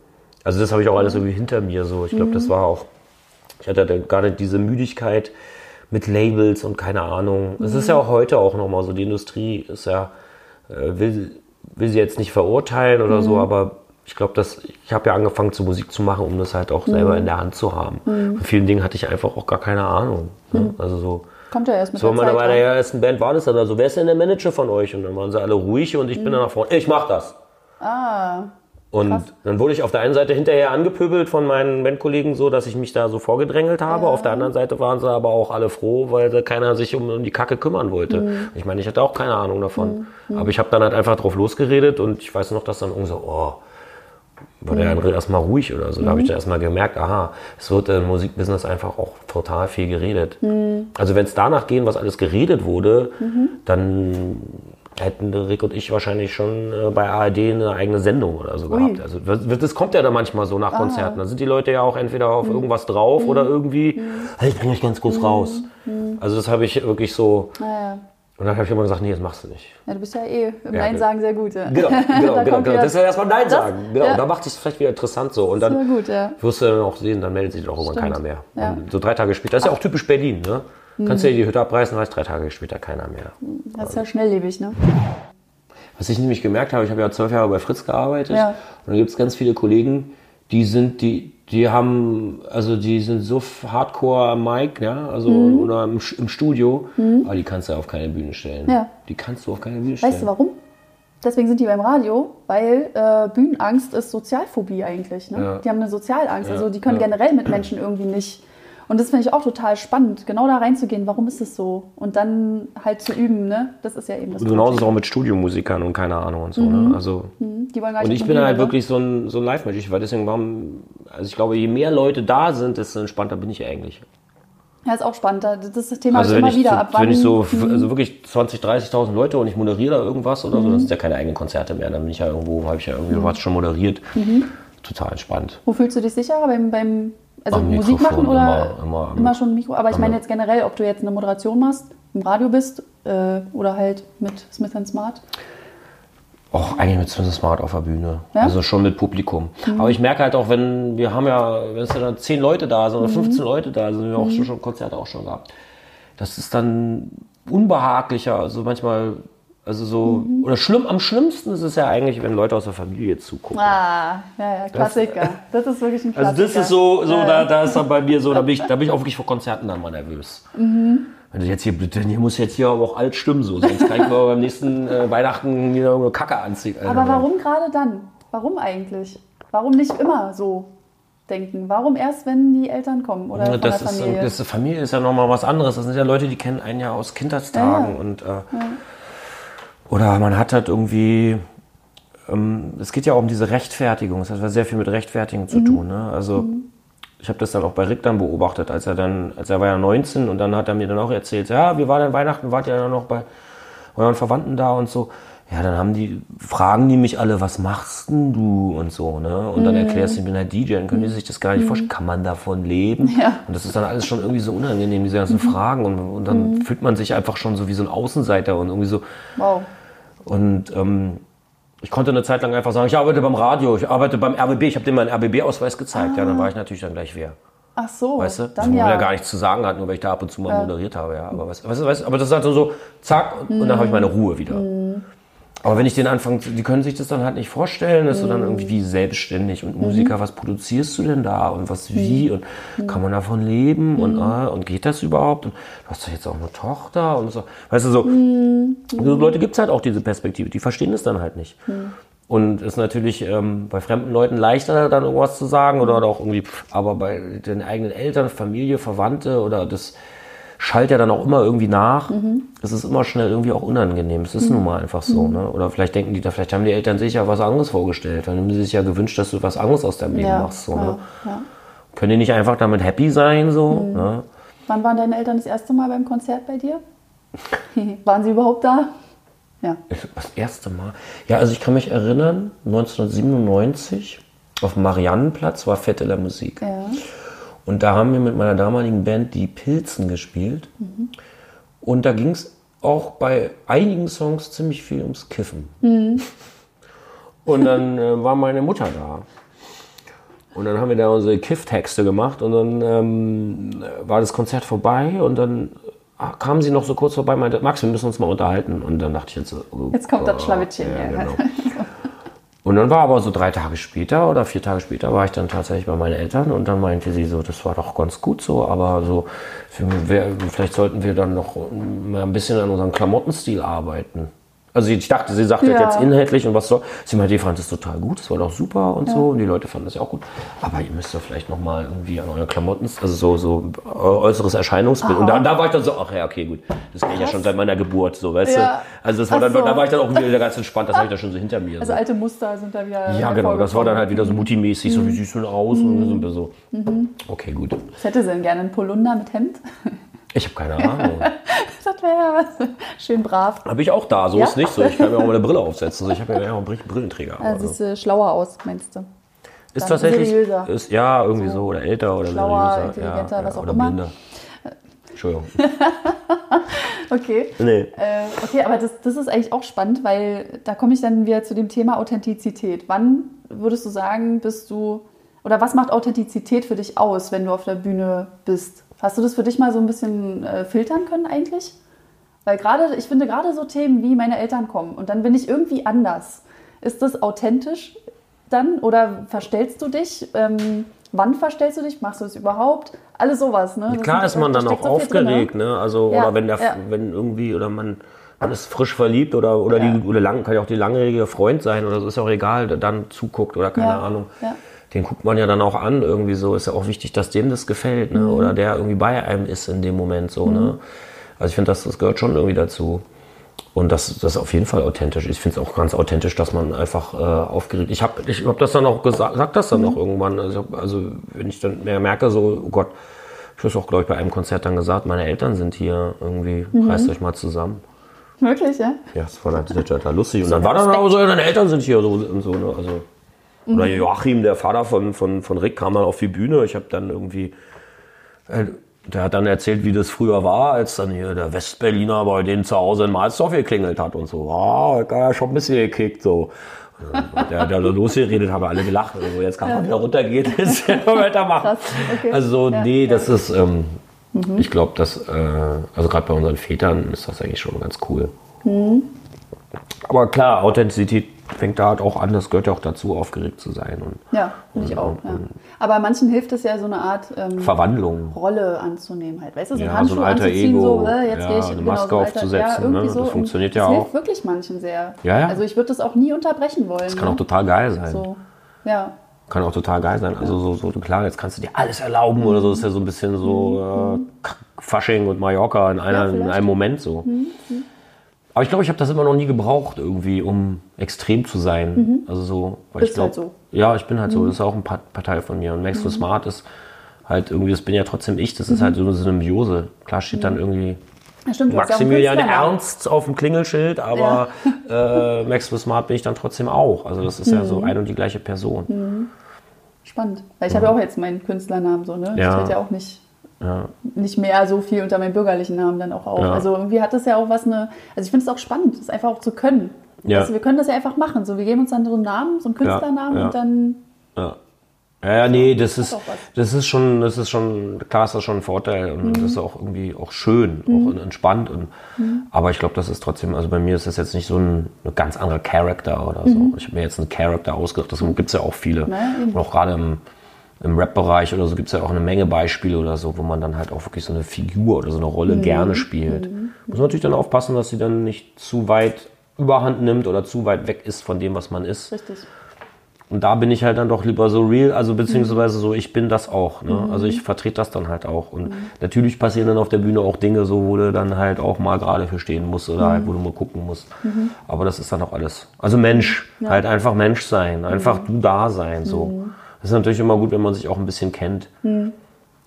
also das habe ich auch alles irgendwie hinter mir. So, ich glaube, das war auch. Ich hatte da gar nicht diese Müdigkeit mit Labels und keine Ahnung. Es ist ja auch heute auch nochmal so. Die Industrie ist ja äh, will, will sie jetzt nicht verurteilen oder so, aber ich glaube, dass ich habe ja angefangen zu Musik zu machen, um das halt auch selber in der Hand zu haben. Von vielen Dingen hatte ich einfach auch gar keine Ahnung. Ne? Also so. Kommt ja erst mit So, der Zeit. bei ja. der ersten Band war das dann so, wer ist denn der Manager von euch? Und dann waren sie alle ruhig und ich bin dann nach vorne, ich mach das. Ah, Und Krass. dann wurde ich auf der einen Seite hinterher angepöbelt von meinen Bandkollegen so, dass ich mich da so vorgedrängelt habe. Auf der anderen Seite waren sie aber auch alle froh, weil keiner sich um, um die Kacke kümmern wollte. Mhm. Ich meine, ich hatte auch keine Ahnung davon. Aber ich habe dann halt einfach drauf losgeredet und ich weiß noch, dass dann irgendwie so, oh, war der andere erstmal ruhig oder so. Da habe ich dann erstmal gemerkt, aha, es wird im Musikbusiness einfach auch total viel geredet. Also wenn es danach gehen, was alles geredet wurde, dann hätten Rick und ich wahrscheinlich schon äh, bei ARD eine eigene Sendung oder so Ui. gehabt. Also das kommt ja dann manchmal so nach Konzerten. Da sind die Leute ja auch entweder auf irgendwas drauf oder irgendwie, hey, ich bringe euch ganz kurz raus. Also das habe ich wirklich so, naja. und dann habe ich immer gesagt, nee, das machst du nicht. Ja, du bist ja eh im Ja, Nein sagen sehr gut. Ja. Genau, <laughs> genau, genau, genau. Das ist ja erstmal Nein Das- sagen. Genau. ja. Und dann macht es vielleicht wieder interessant so. Und dann gut, ja. wirst du dann auch sehen, dann meldet sich doch irgendwann keiner mehr. Ja. So drei Tage später, das ist ja auch typisch Berlin, ne? Kannst du dir die Hütte abreißen, weiß drei Tage später keiner mehr. Das ist ja schnelllebig, ne? Was ich nämlich gemerkt habe, ich habe ja zwölf Jahre bei Fritz gearbeitet Ja. und da gibt es ganz viele Kollegen, die sind, die, die haben, also die sind so hardcore am Mic, ja, also Mhm. oder im, im Studio, aber die kannst du auf keine Bühne stellen. Ja. Die kannst du auf keine Bühne stellen. Weißt du warum? Deswegen sind die beim Radio, weil äh, Bühnenangst ist Sozialphobie eigentlich. Ne? Ja. Die haben eine Sozialangst, Ja, also die können generell mit Menschen irgendwie nicht. Und das finde ich auch total spannend, genau da reinzugehen, warum ist es so? Und dann halt zu üben, ne? Das ist ja eben das Und genauso ist es auch mit Studiomusikern und keine Ahnung und so. Ne? Also, Mhm, Die wollen gar und nicht ich auf bin halt Bühne, wirklich so ein, so ein Live-Mensch. Ich war deswegen, warum, also ich glaube, je mehr Leute da sind, desto entspannter bin ich eigentlich. Ne? Ja, ist auch spannend. da- Das ist das Thema Also ich immer ich, wieder. so, Ab wann, wenn ich so, Mhm. also wirklich 20, 30.000 Leute und ich moderiere da irgendwas oder so, Mhm. das sind ja keine eigenen Konzerte mehr. Dann bin ich ja irgendwo, habe ich ja irgendwie was schon moderiert. Mhm. Total entspannt. Wo fühlst du dich sicherer? Beim, beim also Am Musik Mikrofon, machen oder immer- immer am- schon Mikro? Aber ich meine jetzt generell, ob du jetzt eine Moderation machst, im Radio bist äh, oder halt mit Smith Smart. Auch eigentlich mit Smith Smart auf der Bühne. Ja? Mhm. Also schon mit Publikum. Aber ich merke halt auch, wenn wir haben ja, wenn es dann 10 Leute da sind oder Mhm. 15 Leute da sind, wir auch schon, schon Konzerte auch schon gehabt. Das ist dann unbehaglicher. Also manchmal, also so, Mhm. oder schlimm, am schlimmsten ist es ja eigentlich, wenn Leute aus der Familie zugucken. Ah, ja, ja, Klassiker. Das, ist wirklich ein Klassiker. Also das ist so, so Ja, da, da ist dann bei mir so, da bin ich, da bin ich auch <laughs> wirklich vor Konzerten dann mal nervös. Also jetzt hier, bitte, hier muss jetzt hier aber auch alles stimmen so, sonst kann ich mal beim nächsten äh, Weihnachten wieder eine Kacke anziehen. Also, Aber warum gerade dann? Warum eigentlich? Warum nicht immer so denken? Warum erst, wenn die Eltern kommen oder von das der ist, Familie? das Familie ist ja nochmal was anderes. Das sind ja Leute, die kennen einen ja aus Kindheitstagen. Ja, ja. Und, äh, Oder man hat halt irgendwie. Ähm, es geht ja auch um diese Rechtfertigung. Es hat sehr viel mit Rechtfertigung Mhm. zu tun. Ne? Also. Ich habe das dann auch bei Rick dann beobachtet, als er dann, als er war ja 19 und dann hat er mir dann auch erzählt, ja, wie war denn Weihnachten, wart ihr dann noch bei euren Verwandten da und so. Ja, dann haben die, fragen die mich alle, was machst denn du und so, ne? Und dann erklärst du, ich bin der DJ, dann können die sich das gar nicht vorstellen. Kann man davon leben? Ja. Und das ist dann alles schon irgendwie so unangenehm, diese ganzen Fragen. Und, und dann fühlt man sich einfach schon so wie so ein Außenseiter und irgendwie so, wow. Und ähm, ich konnte eine Zeit lang einfach sagen, ich arbeite beim Radio, ich arbeite beim RBB, ich habe dem meinen RBB-Ausweis gezeigt. Ja, dann war ich natürlich dann gleich wer. Ach so, Weißt du? Dann ja. ja gar nichts zu sagen hat, nur weil ich da ab und zu mal moderiert habe. Ja. Aber, weißt, weißt, weißt, aber das ist halt so, so zack, und, und dann habe ich meine Ruhe wieder. Aber wenn ich den anfange, die können sich das dann halt nicht vorstellen, dass du dann irgendwie wie selbstständig und Musiker, was produzierst du denn da und was wie und kann man davon leben und, ah, und geht das überhaupt? Und du hast doch jetzt auch eine Tochter und so. Weißt du, so, so Leute gibt es halt auch diese Perspektive, die verstehen das dann halt nicht. Und ist natürlich ähm, bei fremden Leuten leichter, dann irgendwas zu sagen oder auch irgendwie, pff, aber bei den eigenen Eltern, Familie, Verwandte oder das schallt ja dann auch immer irgendwie nach. Es ist immer schnell irgendwie auch unangenehm. Es ist nun mal einfach so. Ne? Oder vielleicht denken die, da, vielleicht haben die Eltern sich ja was anderes vorgestellt. Dann haben sie sich ja gewünscht, dass du was anderes aus deinem Leben Ja, machst. So, ja, ne? ja. Können die nicht einfach damit happy sein? So, ne? Wann waren deine Eltern das erste Mal beim Konzert bei dir? <laughs> waren sie überhaupt da? Ja. Das erste Mal. Ja, also ich kann mich erinnern, 1997 auf dem Mariannenplatz war Fette la Musik. Ja. Und da haben wir mit meiner damaligen Band die Pilzen gespielt. Und da ging es auch bei einigen Songs ziemlich viel ums Kiffen. Und dann äh, war meine Mutter da. Und dann haben wir da unsere Kifftexte gemacht und dann ähm, war das Konzert vorbei und dann ah, kam sie noch so kurz vorbei und meinte, Max, wir müssen uns mal unterhalten. Und dann dachte ich jetzt so, oh Jetzt kommt das Schlawittchen ja, hier. genau. <laughs> Und dann war aber so drei Tage später oder vier Tage später war ich dann tatsächlich bei meinen Eltern und dann meinte sie so, das war doch ganz gut so, aber so, für, vielleicht sollten wir dann noch mal ein bisschen an unserem Klamottenstil arbeiten. Also ich dachte, sie sagt Ja. jetzt inhaltlich und was soll. Sie meinte, ich fand das total gut, das war doch super und so und die Leute fanden das ja auch gut. Aber ihr müsst doch vielleicht noch mal irgendwie an euren Klamotten, also so, so äh, äußeres Erscheinungsbild. Und da, da war ich dann so, ach ja, okay, gut, das kenne ich ja schon seit meiner Geburt, so, weißt Ja. du. Also das war dann, so. da war ich dann auch wieder ganz entspannt, das habe ich dann schon so hinter mir. Also so. alte Muster sind da wieder. Ja, genau, das war dann halt wieder so multimäßig, Mhm. so wie siehst du denn aus und so. so. Okay, gut. Was hätte sie denn gerne? Ein Polunder mit Hemd? <laughs> Ich habe keine Ahnung. <laughs> Das wäre ja was. Schön brav. habe ich auch da, so Ja? ist nicht so. Ich kann mir auch mal eine Brille aufsetzen. Also ich habe ja auch einen Brill- Brillenträger. Da aber siehst du schlauer aus, meinst du? ist dann tatsächlich, seriöser. ist, ja, irgendwie so, oder älter oder Schlauer, seriöser. intelligenter, ja, was auch oder immer. blinder. Entschuldigung. <laughs> Okay. Nee. Äh, okay, aber das, das ist eigentlich auch spannend, weil da komme ich dann wieder zu dem Thema Authentizität. Wann würdest du sagen, bist du, oder was macht Authentizität für dich aus, wenn du auf der Bühne bist? Hast du das für dich mal so ein bisschen äh, filtern können eigentlich? Weil gerade, ich finde gerade so Themen wie meine Eltern kommen und dann bin ich irgendwie anders. Ist das authentisch dann oder verstellst du dich? Ähm, wann verstellst du dich? Machst du es überhaupt? Alles sowas, ne? Das Klar ist man da dann auch so viel drin, aufgeregt, ne? Also, Ja, oder wenn der, ja. wenn irgendwie, oder man, man ist frisch verliebt oder, oder Ja. die, oder lang, kann ja auch die langjährige Freund sein oder so, ist ja auch egal, der dann zuguckt oder keine Ja, Ahnung. ja. Den guckt man ja dann auch an, irgendwie so. Ist ja auch wichtig, dass dem das gefällt, ne? Mhm. Oder der irgendwie bei einem ist in dem Moment so, ne? Also ich finde, das, das gehört schon irgendwie dazu. Und das, das ist auf jeden Fall authentisch. Ich finde es auch ganz authentisch, dass man einfach äh, aufgeregt. Ich habe ich hab das dann auch gesagt, sag das dann auch irgendwann. Also, hab, also wenn ich dann mehr merke, so, oh Gott, ich habe es auch, glaube ich, bei einem Konzert dann gesagt, meine Eltern sind hier irgendwie, reißt euch mal zusammen. Wirklich, ja? Ja, das war dann total lustig. Und dann war dann auch so, deine Eltern sind hier so und so. Ne? Also, oder Joachim, der Vater von, von, von Rick, kam dann auf die Bühne. Ich habe dann irgendwie, äh, der hat dann erzählt, wie das früher war, als dann hier der Westberliner bei denen zu Hause in Mahlsdorf geklingelt hat und so. Ah, oh, ja schon ein bisschen gekickt so. Und Der, der losgeredet, haben alle gelacht. Also jetzt kann man wieder runtergeht, jetzt <laughs> weitermachen. Okay. Also so, Ja, nee, ja. das ist, ähm, ich glaube, dass, äh, also gerade bei unseren Vätern ist das eigentlich schon ganz cool. Aber klar, Authentizität fängt da halt auch an, das gehört ja auch dazu, aufgeregt zu sein. Und, Ja, finde ich auch. Ja. Aber manchen hilft es ja, so eine Art ähm, Verwandlung. Rolle anzunehmen halt. Weißt du, so einen Ja, Handschuh so ein alter Ego. so, äh, jetzt Ja, gehe ich eine genau, Maske so ein aufzusetzen, irgendwie ne? Das so. Und funktioniert das ja hilft auch. wirklich manchen sehr. Ja, ja. Also ich würde das auch nie unterbrechen wollen. Das kann ne? auch total geil sein. so. Ja. Kann auch total geil sein. Also so, so klar, jetzt kannst du dir alles erlauben oder so. Das ist ja so ein bisschen so äh, Fasching und Mallorca in, einer, in. Mhm. einem Moment so. Aber ich glaube, ich habe das immer noch nie gebraucht, irgendwie, um extrem zu sein. Also so, weil ich Bist glaube, halt so. Mhm. ja, ich bin halt so. Das ist auch ein Pa- Partei von mir. Und Maxwell Smart ist halt irgendwie, das bin ja trotzdem ich. Das ist halt so eine Symbiose. Klar steht dann irgendwie ja stimmt. hast ja Maximilian Künstlernamen. Ernst auf dem Klingelschild, aber <laughs> äh, Maxwell Smart bin ich dann trotzdem auch. Also das ist ja Mhm. so ein und die gleiche Person. Spannend. Weil ich habe ja auch jetzt meinen Künstlernamen so, ne? Ja. Ich trete ja auch nicht, Ja. nicht mehr so viel unter meinem bürgerlichen Namen dann auch auf. Ja. Also irgendwie hat das ja auch was eine. Also ich finde es auch spannend, das einfach auch zu können. Ja. Also wir können das ja einfach machen. So, wir geben uns dann so einen Namen, so einen Künstlernamen und dann. Ja. Ja, nee, das ist, das ist schon, das ist schon, klar ist das schon ein Vorteil und das ist auch irgendwie auch schön, auch entspannt und, aber ich glaube, das ist trotzdem, also bei mir ist das jetzt nicht so ein, ein ganz anderer Charakter oder so. Ich habe mir jetzt einen Charakter ausgedacht, das gibt es ja auch viele. Und auch gerade im, im Rap-Bereich oder so gibt es ja auch eine Menge Beispiele oder so, wo man dann halt auch wirklich so eine Figur oder so eine Rolle gerne spielt. Muss man natürlich dann aufpassen, dass sie dann nicht zu weit überhand nimmt oder zu weit weg ist von dem, was man ist. Richtig. Und da bin ich halt dann doch lieber so real, also beziehungsweise so, ich bin das auch. Ne? Also ich vertrete das dann halt auch. Und natürlich passieren dann auf der Bühne auch Dinge so, wo du dann halt auch mal gerade für stehen musst oder halt, wo du mal gucken musst. Aber das ist dann auch alles. Also Mensch, halt einfach Mensch sein, einfach du da sein. So. Das ist natürlich immer gut, wenn man sich auch ein bisschen kennt.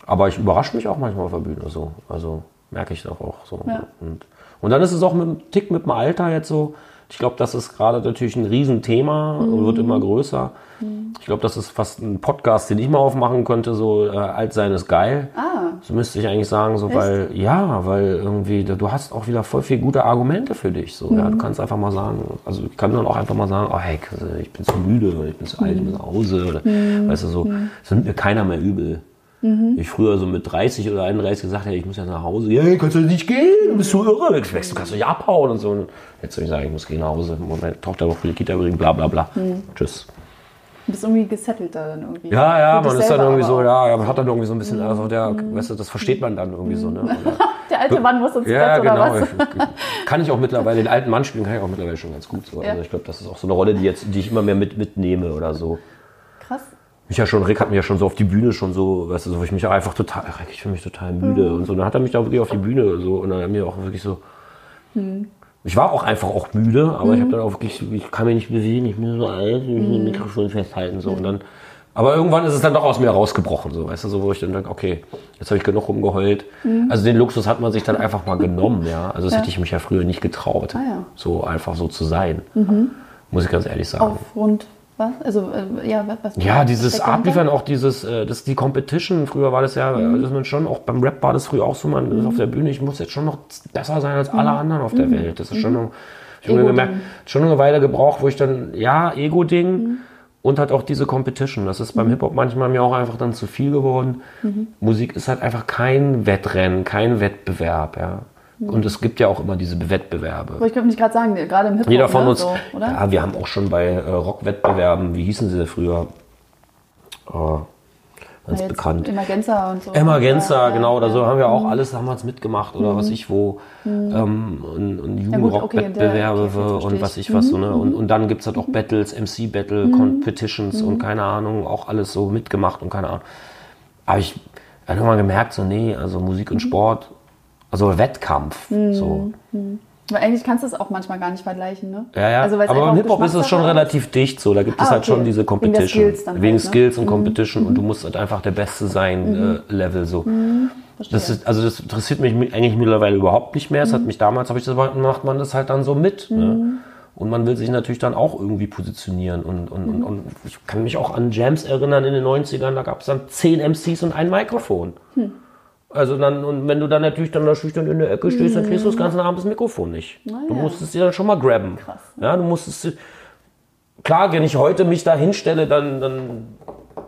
Aber ich überrasche mich auch manchmal auf der Bühne so. Also merke ich doch auch so. Ja. Und, und dann ist es auch mit dem Tick mit dem Alter jetzt so. Ich glaube, das ist gerade natürlich ein Riesenthema und wird immer größer. Ich glaube, das ist fast ein Podcast, den ich mal aufmachen könnte. So äh, alt sein ist geil. Ah, So müsste ich eigentlich sagen, so weil ja, weil irgendwie du hast auch wieder voll viel gute Argumente für dich. So, ja, du kannst einfach mal sagen, also ich kann dann auch einfach mal sagen, oh hey, ich bin zu müde, oder ich bin zu alt, ich muss nach Hause oder weißt du so, das nimmt mir keiner mehr übel. Ich früher so mit 30 oder 31 gesagt, hey, ich muss ja nach Hause. Ja, kannst du nicht gehen? Du bist so irre. Du kannst du nicht abhauen und so. Und jetzt soll ich sagen, ich muss gehen nach Hause. Meine Tochter noch für die Kita bringen, bla bla bla. Tschüss. du bist irgendwie gesettelt da dann irgendwie. Ja, ja, man ist dann irgendwie so, ja, man hat dann irgendwie so ein bisschen, also der, weißt du, das versteht man dann irgendwie so, ne? Auch. <laughs> Der alte Mann muss ins ja, Bett oder genau. was? <laughs> Kann ich auch mittlerweile, den alten Mann spielen kann ich auch mittlerweile schon ganz gut. So. Also Ja. ich glaube, das ist auch so eine Rolle, die, jetzt, die ich immer mehr mit, mitnehme oder so. Krass. Mich ja schon, Rick hat mich ja schon so auf die Bühne schon so, weißt du, so, wo ich mich auch einfach total, Rick, ich fühle mich total müde und so. Dann hat er mich da wirklich auf die Bühne so und dann hat er mir auch wirklich so. Ich war auch einfach auch müde, aber ich habe dann auch wirklich, ich kann mich nicht bewegen, ich bin so alt, ich muss ein Mikrofon festhalten so und dann. Aber irgendwann ist es dann doch aus mir rausgebrochen, so, weißt du, so, wo ich dann denke, okay, jetzt habe ich genug rumgeheult. Also den Luxus hat man sich dann einfach mal genommen, ja. Also das hätte ich mich ja früher nicht getraut, Ah, ja. so einfach so zu sein. Muss ich ganz ehrlich sagen. Aufgrund was? Also, äh, ja, was? Ja, dieses? Abliefern, auch dieses, äh, das die Competition. Früher war das ja, Mhm. das man schon, auch beim Rap war das früher auch so, man ist auf der Bühne, ich muss jetzt schon noch besser sein als alle anderen auf der Welt. Das ist schon noch, Mhm. Ego-Ding. gemerkt, schon eine Weile gebraucht, wo ich dann, ja, Ego-Ding Mhm. und halt auch diese Competition. Das ist beim Hip-Hop manchmal mir auch einfach dann zu viel geworden. Mhm. Musik ist halt einfach kein Wettrennen, kein Wettbewerb, ja. Mhm. Und es gibt ja auch immer diese Wettbewerbe. Aber ich könnte nicht gerade sagen, gerade im Hip-Hop. Jeder von ne? uns, So, oder? ja, wir haben auch schon bei äh, Rockwettbewerben, wie hießen sie früher? Oh, ganz Ja, bekannt. Emergenza und so. Emergenza, Ja, genau, oder so ja. haben wir auch alles damals mitgemacht oder was ich wo. Ähm, und und Mhm. Okay, Jugendrock-Wettbewerbe okay, verstehe und was ich was so, ne? Und, und dann gibt es halt Mhm. auch Battles, MC-Battle, Competitions und keine Ahnung, auch alles so mitgemacht und keine Ahnung. Aber ich habe immer gemerkt, so, nee, also Musik Mhm. und Sport, also Wettkampf, so. Aber eigentlich kannst du es auch manchmal gar nicht vergleichen, ne? Ja, ja. Also, aber einfach im Hip-Hop ist es schon relativ dicht so. Da gibt es Ah, halt okay. schon diese Wegen Competition. Skills dann Wegen halt, ne? Skills und Competition und du musst halt einfach der Beste sein, äh, Level so. Das ist, also das interessiert mich mi- eigentlich mittlerweile überhaupt nicht mehr. Es hat mich damals, habe ich das macht man das halt dann so mit. Ne? Und man will sich natürlich dann auch irgendwie positionieren. Und, und, und, und ich kann mich auch an Jams erinnern in den 90ern, da gab es dann zehn MCs und ein Mikrofon. Also dann, und wenn du dann natürlich dann da schüchtern in der Ecke stehst, dann kriegst du das ganze Abend das Mikrofon nicht. Du ja. musstest dir dann schon mal grabben. Krass. Ja, du musstest. Klar, wenn ich heute mich da hinstelle, dann, dann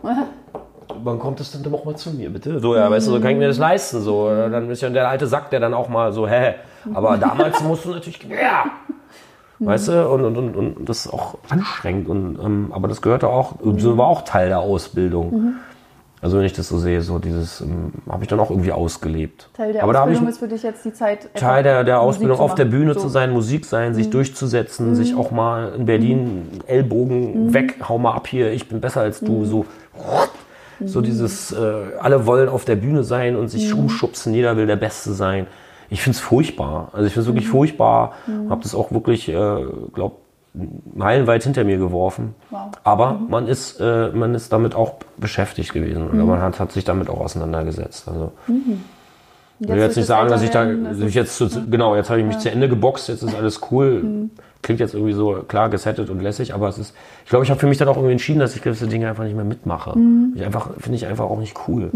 <laughs> wann kommt es denn doch mal zu mir, bitte? So, ja, weißt du, so kann ich mir das leisten. So, dann ist ja der alte Sack, der dann auch mal so, hä? Aber <laughs> damals musst du natürlich, ja. Weißt du? Und, und, und, und das ist auch anstrengend. Und, ähm, aber das gehörte auch, so war auch Teil der Ausbildung. Also wenn ich das so sehe, so dieses ähm, habe ich dann auch irgendwie ausgelebt. Teil der aber da habe ich Ausbildung ist für dich jetzt die Zeit. Teil der, der Musik Ausbildung auf der. Bühne So. Mhm. zu sein, Musik sein, sich durchzusetzen, sich auch mal in Berlin Ellbogen Mhm. weg, hau mal ab hier, ich bin besser als du, so so dieses äh, alle wollen auf der Bühne sein und sich Mhm. rumschubsen, jeder will der Beste sein. Ich finde es furchtbar. Also ich finde es Mhm. wirklich furchtbar. Habe das auch wirklich, äh, glaub meilenweit hinter mir geworfen. Wow. Mhm. Aber man ist äh, man ist damit auch beschäftigt gewesen oder Mhm. man hat, hat sich damit auch auseinandergesetzt. Also ich will jetzt nicht sagen, dass ich da dass ich jetzt zu, genau, jetzt habe ich mich zu Ende geboxt, jetzt ist alles cool. Mhm. Klingt jetzt irgendwie so klar gesettet und lässig, aber es ist, ich glaube, ich habe für mich dann auch irgendwie entschieden, dass ich gewisse Dinge einfach nicht mehr mitmache. Mhm. Ich einfach finde ich einfach auch nicht cool.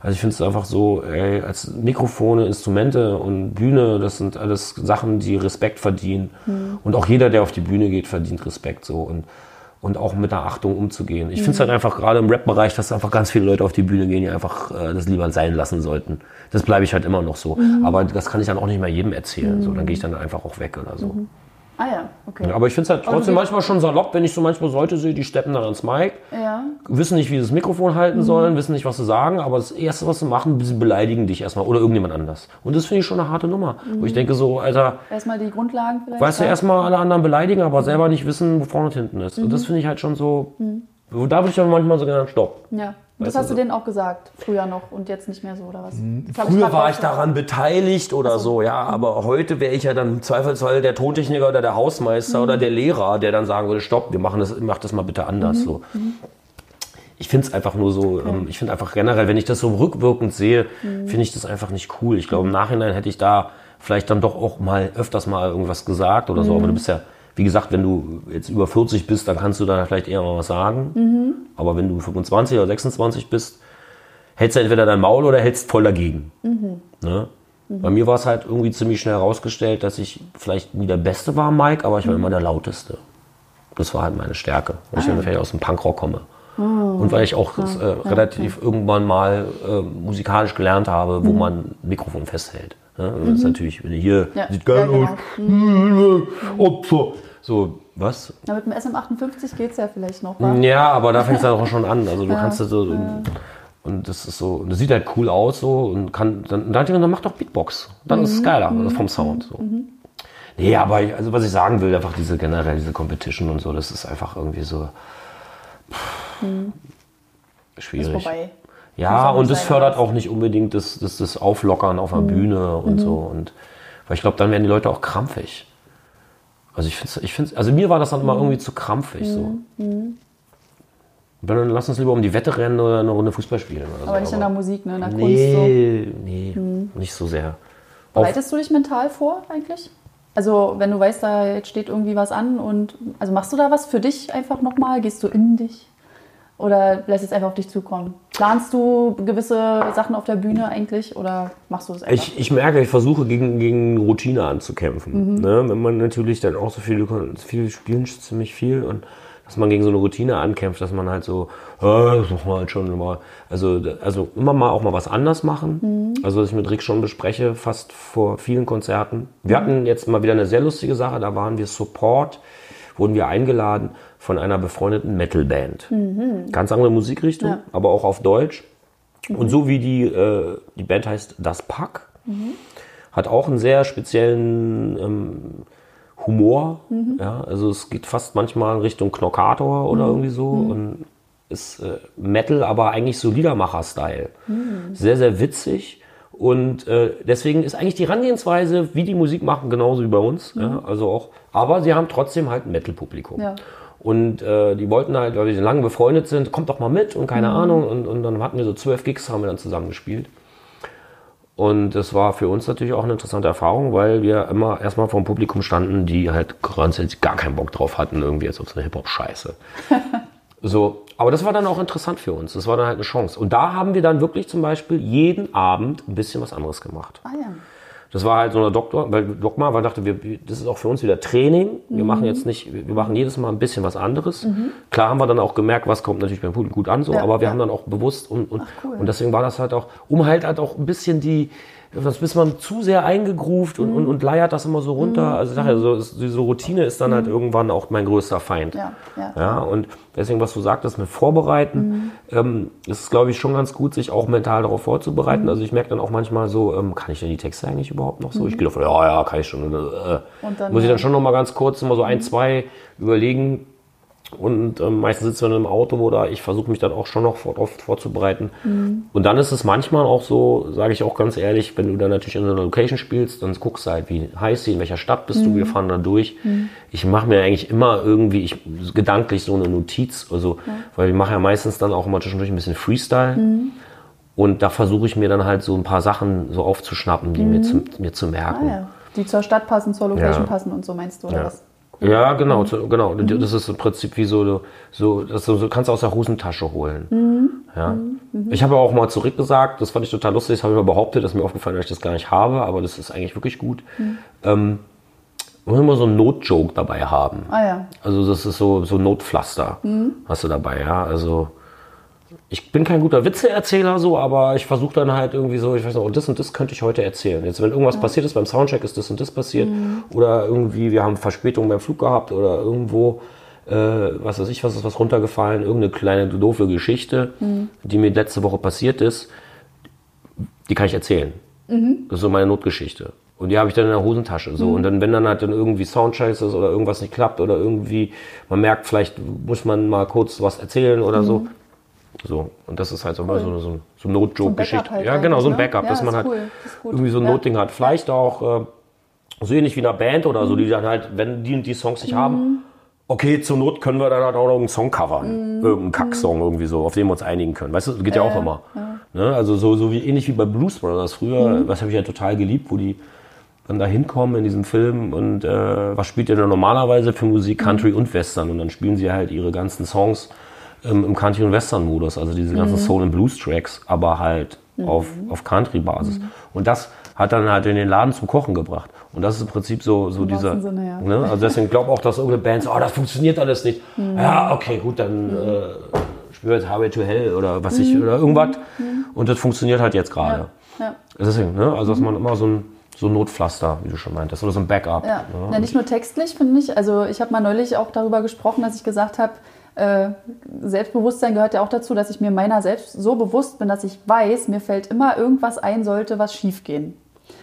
Also ich finde es einfach so, ey, als Mikrofone, Instrumente und Bühne, das sind alles Sachen, die Respekt verdienen. Mhm. Und auch jeder, der auf die Bühne geht, verdient Respekt so und und auch mit der Achtung umzugehen. Ich finde es Mhm. halt einfach gerade im Rap-Bereich, dass einfach ganz viele Leute auf die Bühne gehen, die einfach äh, das lieber sein lassen sollten. Das bleibe ich halt immer noch so. Mhm. Aber das kann ich dann auch nicht mehr jedem erzählen. So, dann gehe ich dann einfach auch weg oder so. Ah ja, okay. Aber ich finde es halt trotzdem manchmal schon salopp, wenn ich so manchmal Leute sehe, die steppen dann ans Mic, ja. wissen nicht, wie sie das Mikrofon halten sollen, wissen nicht, was sie sagen, aber das Erste, was sie machen, sie beleidigen dich erstmal oder irgendjemand anders. Und das finde ich schon eine harte Nummer. Wo ich denke so, Alter, Erstmal die Grundlagen vielleicht. weißt du, erstmal alle anderen beleidigen, aber selber nicht wissen, wo vorne und hinten ist. Und das finde ich halt schon so, da würde ich dann manchmal so gerne stopp. Ja. Und das du, hast du so. denen auch gesagt, früher noch und jetzt nicht mehr so, oder was? Hab Früher grad war ich daran beteiligt oder so, ja, aber heute wäre ich ja dann im Zweifelsfall der Tontechniker oder der Hausmeister oder der Lehrer, der dann sagen würde, stopp, wir machen das, mach das mal bitte anders. So. Ich finde es einfach nur so, ähm, ich finde einfach generell, wenn ich das so rückwirkend sehe, finde ich das einfach nicht cool. Ich glaube, im Nachhinein hätte ich da vielleicht dann doch auch mal öfters mal irgendwas gesagt oder so, aber du bist ja, wie gesagt, wenn du jetzt über 40 bist, dann kannst du da vielleicht eher mal was sagen. Aber wenn du 25 oder 26 bist, hältst du entweder dein Maul oder hältst voll dagegen. Ne? Bei mir war es halt irgendwie ziemlich schnell herausgestellt, dass ich vielleicht nie der Beste war, Mike, aber ich war immer der Lauteste. Das war halt meine Stärke, weil ich dann vielleicht aus dem Punkrock komme. Und weil ich auch äh, relativ irgendwann mal äh, musikalisch gelernt habe, wo man ein Mikrofon festhält. Ne? Und Das ist natürlich, wenn du hier, Ja. sieht geil Ja, aus, genau. Opfer. So, was? Na, mit dem SM58 geht es ja vielleicht noch, wa? Ja, aber da fängt es dann auch schon an. Also du kannst das so. Und das ist so, das sieht halt cool aus so und kann, dann, dann, dann macht doch Beatbox. Dann ist es geiler also vom Sound. So. Nee, aber ich, also was ich sagen will, einfach diese generell, diese Competition und so, das ist einfach irgendwie so pff, Ist schwierig. vorbei. Ja, und das fördert auch nicht unbedingt das, das, das Auflockern auf der Bühne und so. Und weil ich glaube, dann werden die Leute auch krampfig. Also ich finde ich find's, also mir war das dann immer irgendwie zu krampfig so. Dann lass uns lieber um die Wette rennen oder eine Runde Fußball spielen. Oder Aber so. nicht in der Musik, ne? In der Kunst so. Nee, nee, nicht so sehr. Bereitest du dich mental vor eigentlich? Also wenn du weißt, da jetzt steht irgendwie was an und also machst du da was für dich einfach nochmal? Gehst du in dich? Oder lässt es einfach auf dich zukommen? Planst du gewisse Sachen auf der Bühne eigentlich oder machst du es einfach? ich, ich merke, ich versuche gegen, gegen Routine anzukämpfen. Mhm. Ne? Wenn man natürlich dann auch so viele, viele spielen ziemlich viel und dass man gegen so eine Routine ankämpft, dass man halt so, äh, das machen wir halt schon immer. Also, also immer mal auch mal was anders machen. Mhm. Also, was ich mit Rick schon bespreche, fast vor vielen Konzerten. Wir Mhm. hatten jetzt mal wieder eine sehr lustige Sache, da waren wir Support, wurden wir eingeladen von einer befreundeten Metalband. Ganz andere Musikrichtung, Mhm. Ja. aber auch auf Deutsch. Und so wie die, äh, die Band heißt Das Pack, hat auch einen sehr speziellen ähm, Humor. Ja, also es geht fast manchmal in Richtung Knockator oder irgendwie so. Und ist äh, Metal, aber eigentlich so Liedermacher-Style. Sehr, sehr witzig. Und äh, deswegen ist eigentlich die Herangehensweise, wie die Musik machen, genauso wie bei uns. Ja, also auch, aber sie haben trotzdem halt ein Metal-Publikum. Ja. Und äh, die wollten halt, weil wir so lange befreundet sind, kommt doch mal mit und keine Ahnung. Und, und dann hatten wir so zwölf Gigs, haben wir dann zusammen gespielt. Und das war für uns natürlich auch eine interessante Erfahrung, weil wir immer erstmal vor dem Publikum standen, die halt grundsätzlich gar keinen Bock drauf hatten, irgendwie jetzt auf so eine Hip-Hop-Scheiße. <laughs> so, aber das war dann auch interessant für uns. Das war dann halt eine Chance. Und da haben wir dann wirklich zum Beispiel jeden Abend ein bisschen was anderes gemacht. ah ja. Das war halt so eine Doktor, weil Dogma, weil dachte, wir, das ist auch für uns wieder Training. Wir machen jetzt nicht, wir machen jedes Mal ein bisschen was anderes. Klar haben wir dann auch gemerkt, was kommt natürlich beim Publikum gut an, so, Ja, aber wir ja. haben dann auch bewusst und, und, cool. und deswegen war das halt auch, um halt halt auch ein bisschen die, sonst ist man zu sehr eingegroovt und, und, und leiert das immer so runter. Also ich sag ja, so, ist- diese Routine ist dann halt irgendwann auch mein größter Feind. Ja, ja. Ja, und deswegen, was du sagtest mit Vorbereiten, ähm, ist es, glaube ich, schon ganz gut, sich auch mental darauf vorzubereiten. Also ich merke dann auch manchmal so, ähm, kann ich denn die Texte eigentlich überhaupt noch so? Ich gehe davon, ja, ja, kann ich schon. Äh, Und dann, muss ich dann schon noch mal ganz kurz immer so ein, zwei überlegen. Und ähm, meistens sitzen wir dann im Auto oder ich versuche mich dann auch schon noch vor, drauf vorzubereiten. Und dann ist es manchmal auch so, sage ich auch ganz ehrlich, wenn du dann natürlich in so einer Location spielst, dann guckst du halt, wie heißt sie, in welcher Stadt bist du, wir fahren da durch. Ich mache mir eigentlich immer irgendwie ich, gedanklich so eine Notiz, also, weil ich mache ja meistens dann auch immer zwischendurch ein bisschen Freestyle. Und da versuche ich mir dann halt so ein paar Sachen so aufzuschnappen, die mir, zu, mir zu merken. Ah, ja. Die zur Stadt passen, zur Location Ja. passen und so meinst du, oder Ja. was? Ja, genau, genau. Das ist im Prinzip wie so, so das so, so kannst du aus der Hosentasche holen. Ja. Ich habe auch mal zurückgesagt, das fand ich total lustig, das habe ich mal behauptet, das ist mir aufgefallen, dass ich das gar nicht habe, aber das ist eigentlich wirklich gut. Ähm, man muss immer so einen Notjoke dabei haben. Ah ja. Also das ist so, so Notpflaster hast du dabei, ja. Also ich bin kein guter Witzeerzähler so, aber ich versuche dann halt irgendwie so, ich weiß noch, das und das könnte ich heute erzählen. Jetzt, wenn irgendwas passiert ist beim Soundcheck, ist das und das passiert. Oder irgendwie, wir haben Verspätung beim Flug gehabt oder irgendwo, äh, was weiß ich, was ist was runtergefallen, irgendeine kleine doofe Geschichte, die mir letzte Woche passiert ist, die kann ich erzählen. Das ist so meine Notgeschichte. Und die habe ich dann in der Hosentasche. So. Und dann, wenn dann halt dann irgendwie Soundchecks ist oder irgendwas nicht klappt oder irgendwie, man merkt, vielleicht muss man mal kurz was erzählen oder so. So. Und das ist halt so, mal so, so, so ein Notjoke-Geschichte. Backup halt ja, genau, so ein ne? Backup, Ja, dass man halt cool, irgendwie so ein Ja. Notding hat. Vielleicht auch äh, so ähnlich wie in einer Band oder Mhm. so, die dann halt, wenn die und die Songs nicht haben, okay, zur Not können wir dann halt auch noch einen Song covern. Mhm. Irgendeinen Kacksong irgendwie so, auf den wir uns einigen können. Weißt du, geht ja auch immer. Ne? Also so, so wie ähnlich wie bei Blues Brothers früher, Mhm. was habe ich ja total geliebt, wo die dann da hinkommen in diesem Film und äh, was spielt ihr denn normalerweise für Musik, Mhm. Country und Western und dann spielen sie halt ihre ganzen Songs ähm, im Country- und Western-Modus, also diese Mhm. ganzen Soul- und Blues-Tracks, aber halt auf, auf Country-Basis. Und das hat dann halt in den Laden zum Kochen gebracht. Und das ist im Prinzip so, so dieser. wahrsten Sinne, ja. ne? Also deswegen glaube auch, dass irgendeine Band so, oh, das funktioniert alles nicht. Mhm. Ja, okay, gut, dann äh, spielen wir jetzt Highway to Hell oder was ich, oder irgendwas. Und das funktioniert halt jetzt gerade. Mhm. Ja. Deswegen, ne? Also dass man immer so ein, so ein Notpflaster, wie du schon meintest, oder so ein Backup. Ja. Ne? ja, nicht nur textlich, finde ich. Also ich habe mal neulich auch darüber gesprochen, dass ich gesagt habe, Selbstbewusstsein gehört ja auch dazu, dass ich mir meiner selbst so bewusst bin, dass ich weiß, mir fällt immer irgendwas ein, sollte was schiefgehen.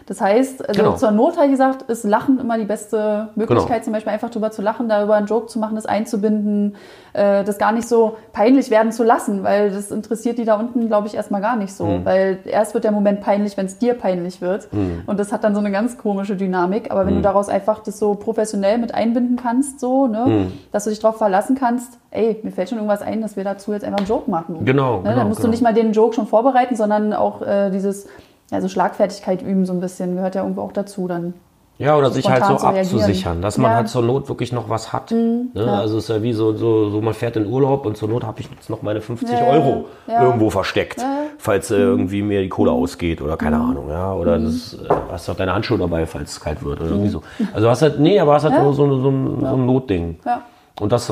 Das heißt, also Genau. zur Not habe ich gesagt, ist Lachen immer die beste Möglichkeit, Genau. zum Beispiel einfach drüber zu lachen, darüber einen Joke zu machen, das einzubinden, äh, das gar nicht so peinlich werden zu lassen, weil das interessiert die da unten, glaube ich, erstmal gar nicht so. Mhm. Weil erst wird der Moment peinlich, wenn es dir peinlich wird. Und das hat dann so eine ganz komische Dynamik. Aber wenn Mhm. du daraus einfach das so professionell mit einbinden kannst, so, ne, Mhm. dass du dich darauf verlassen kannst, ey, mir fällt schon irgendwas ein, dass wir dazu jetzt einfach einen Joke machen. Genau, Ne, genau, dann musst genau. du nicht mal den Joke schon vorbereiten, sondern auch äh, dieses, also Schlagfertigkeit üben so ein bisschen, gehört ja irgendwo auch dazu dann. Ja, oder sich halt so abzusichern, dass man Ja. Mhm, halt zur Not wirklich noch was hat. ne? Also es ist ja wie so, so, so, man fährt in Urlaub und zur Not habe ich jetzt noch meine 50 Ja, Euro ja. irgendwo versteckt, Ja. Mhm. falls äh, irgendwie mir die Kohle ausgeht oder keine Ahnung, ja. Oder das, äh, hast auch deine Handschuhe dabei, falls es kalt wird oder irgendwie so. Also hast halt, nee, aber hast halt Mhm. Ja. nur so, so, ein, so ein Notding. Ja. Und das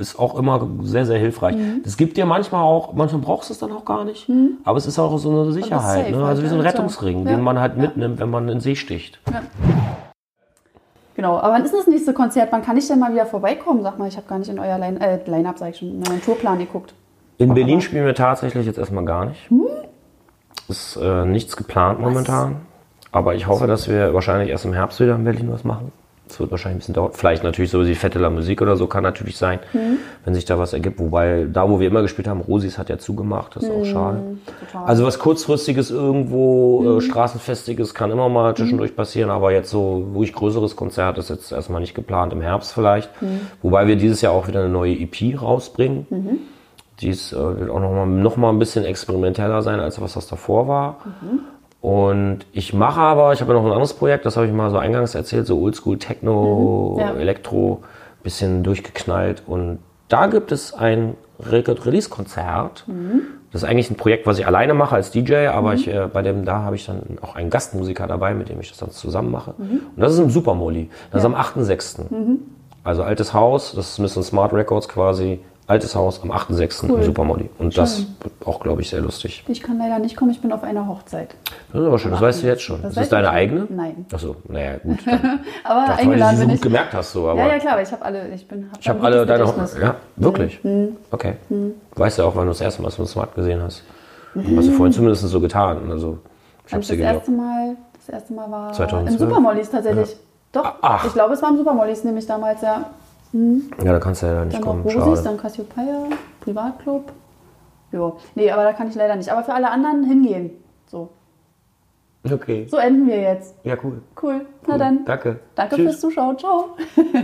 ist auch immer sehr, sehr hilfreich. Mhm. Das gibt dir manchmal auch, manchmal brauchst du es dann auch gar nicht, aber es ist auch so eine Sicherheit. safe Ne? Also wie so ein halt, ja. Rettungsring, Ja. den man halt mitnimmt, wenn man in den See sticht. Genau, aber wann ist das nächste Konzert? Wann kann ich denn mal wieder vorbeikommen? Sag mal, ich habe gar nicht in euer Line- äh, Line-Up, sag ich schon, in euren Tourplan geguckt. In Berlin spielen wir tatsächlich jetzt erstmal gar nicht. Ist äh, nichts geplant momentan. Aber ich hoffe, dass wir wahrscheinlich erst im Herbst wieder in Berlin was machen. Es wird wahrscheinlich ein bisschen dauern. Vielleicht natürlich so wie Fette la Musik oder so kann natürlich sein, wenn sich da was ergibt. Wobei, da wo wir immer gespielt haben, Rosis hat ja zugemacht, das ist auch schade. total. Also was kurzfristiges irgendwo, äh, straßenfestiges kann immer mal zwischendurch passieren, aber jetzt so ruhig größeres Konzert ist jetzt erstmal nicht geplant, im Herbst vielleicht. Wobei wir dieses Jahr auch wieder eine neue EP rausbringen. Die ist, äh, wird auch nochmal noch mal ein bisschen experimenteller sein, als was das davor war. Und ich mache aber, ich habe ja noch ein anderes Projekt, das habe ich mal so eingangs erzählt, so Oldschool Techno, Mhm, ja. Elektro, bisschen durchgeknallt. Und da gibt es ein Record-Release-Konzert. Mhm. Das ist eigentlich ein Projekt, was ich alleine mache als DJ, aber ich, äh, bei dem da habe ich dann auch einen Gastmusiker dabei, mit dem ich das dann zusammen mache. Mhm. Und das ist im Supermolly. Das ist am 8.6. Also altes Haus, das ist ein bisschen Smart Records quasi altes Haus am 8.6. Cool. im Supermolly. Und das Schön. wird auch, glaube ich, sehr lustig. Ich kann leider nicht kommen, ich bin auf einer Hochzeit. Das ist aber schön, das weißt du jetzt schon. Das Das ist deine ich schon. eigene? Nein. Achso, naja, <laughs> gut. Aber dachte, weil du eingeladen so gut gemerkt hast, so. Aber Ja, ja, klar, aber ich habe alle, ich bin. Hab ich habe alle deine Hochzeit. Ja, wirklich? Mhm. Okay. Du weißt ja auch, wann du das erste Mal so ein Smart gesehen hast. Hast du vorhin zumindest so getan. Also, ich habe Das geglaubt. erste Mal, das erste Mal war 2012? im Supermollies tatsächlich. Doch, Ach. ich glaube, es war im Supermollies nämlich damals, ja. Ja, da kannst du ja leider nicht Dann kommen. noch Rosis, Schade. dann Cassiopeia, Privatclub. Jo, nee, aber da kann ich leider nicht. Aber für alle anderen hingehen. So, Okay. so enden wir jetzt. Ja, cool. Cool. Na dann. Danke. Danke Tschüss. fürs Zuschauen. Ciao. <laughs>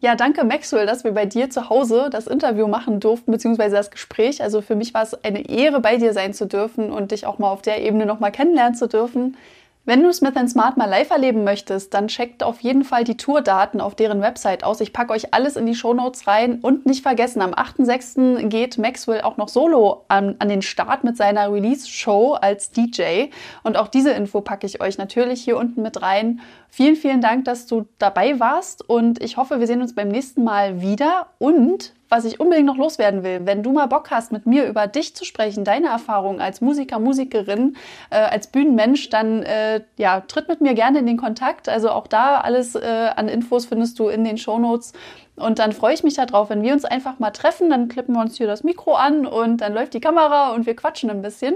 Ja, danke Maxwell, dass wir bei dir zu Hause das Interview machen durften, beziehungsweise das Gespräch. Also für mich war es eine Ehre, bei dir sein zu dürfen und dich auch mal auf der Ebene nochmal kennenlernen zu dürfen. Wenn du Smith Smart mal live erleben möchtest, dann checkt auf jeden Fall die Tourdaten auf deren Website aus. Ich packe euch alles in die Shownotes rein und nicht vergessen, am 8.6. geht Maxwell auch noch solo an, an den Start mit seiner Release-Show als DJ. Und auch diese Info packe ich euch natürlich hier unten mit rein. Vielen, vielen Dank, dass du dabei warst und ich hoffe, wir sehen uns beim nächsten Mal wieder. Und was ich unbedingt noch loswerden will, wenn du mal Bock hast, mit mir über dich zu sprechen, deine Erfahrungen als Musiker, Musikerin, äh, als Bühnenmensch, dann äh, ja, tritt mit mir gerne in den Kontakt. Also auch da alles äh, an Infos findest du in den Shownotes. Und dann freue ich mich darauf, wenn wir uns einfach mal treffen, dann klippen wir uns hier das Mikro an und dann läuft die Kamera und wir quatschen ein bisschen.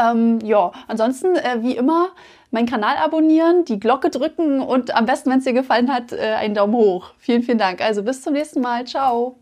Ähm, ja, ansonsten, äh, wie immer, meinen Kanal abonnieren, die Glocke drücken und am besten, wenn es dir gefallen hat, äh, einen Daumen hoch. Vielen, vielen Dank. Also bis zum nächsten Mal. Ciao.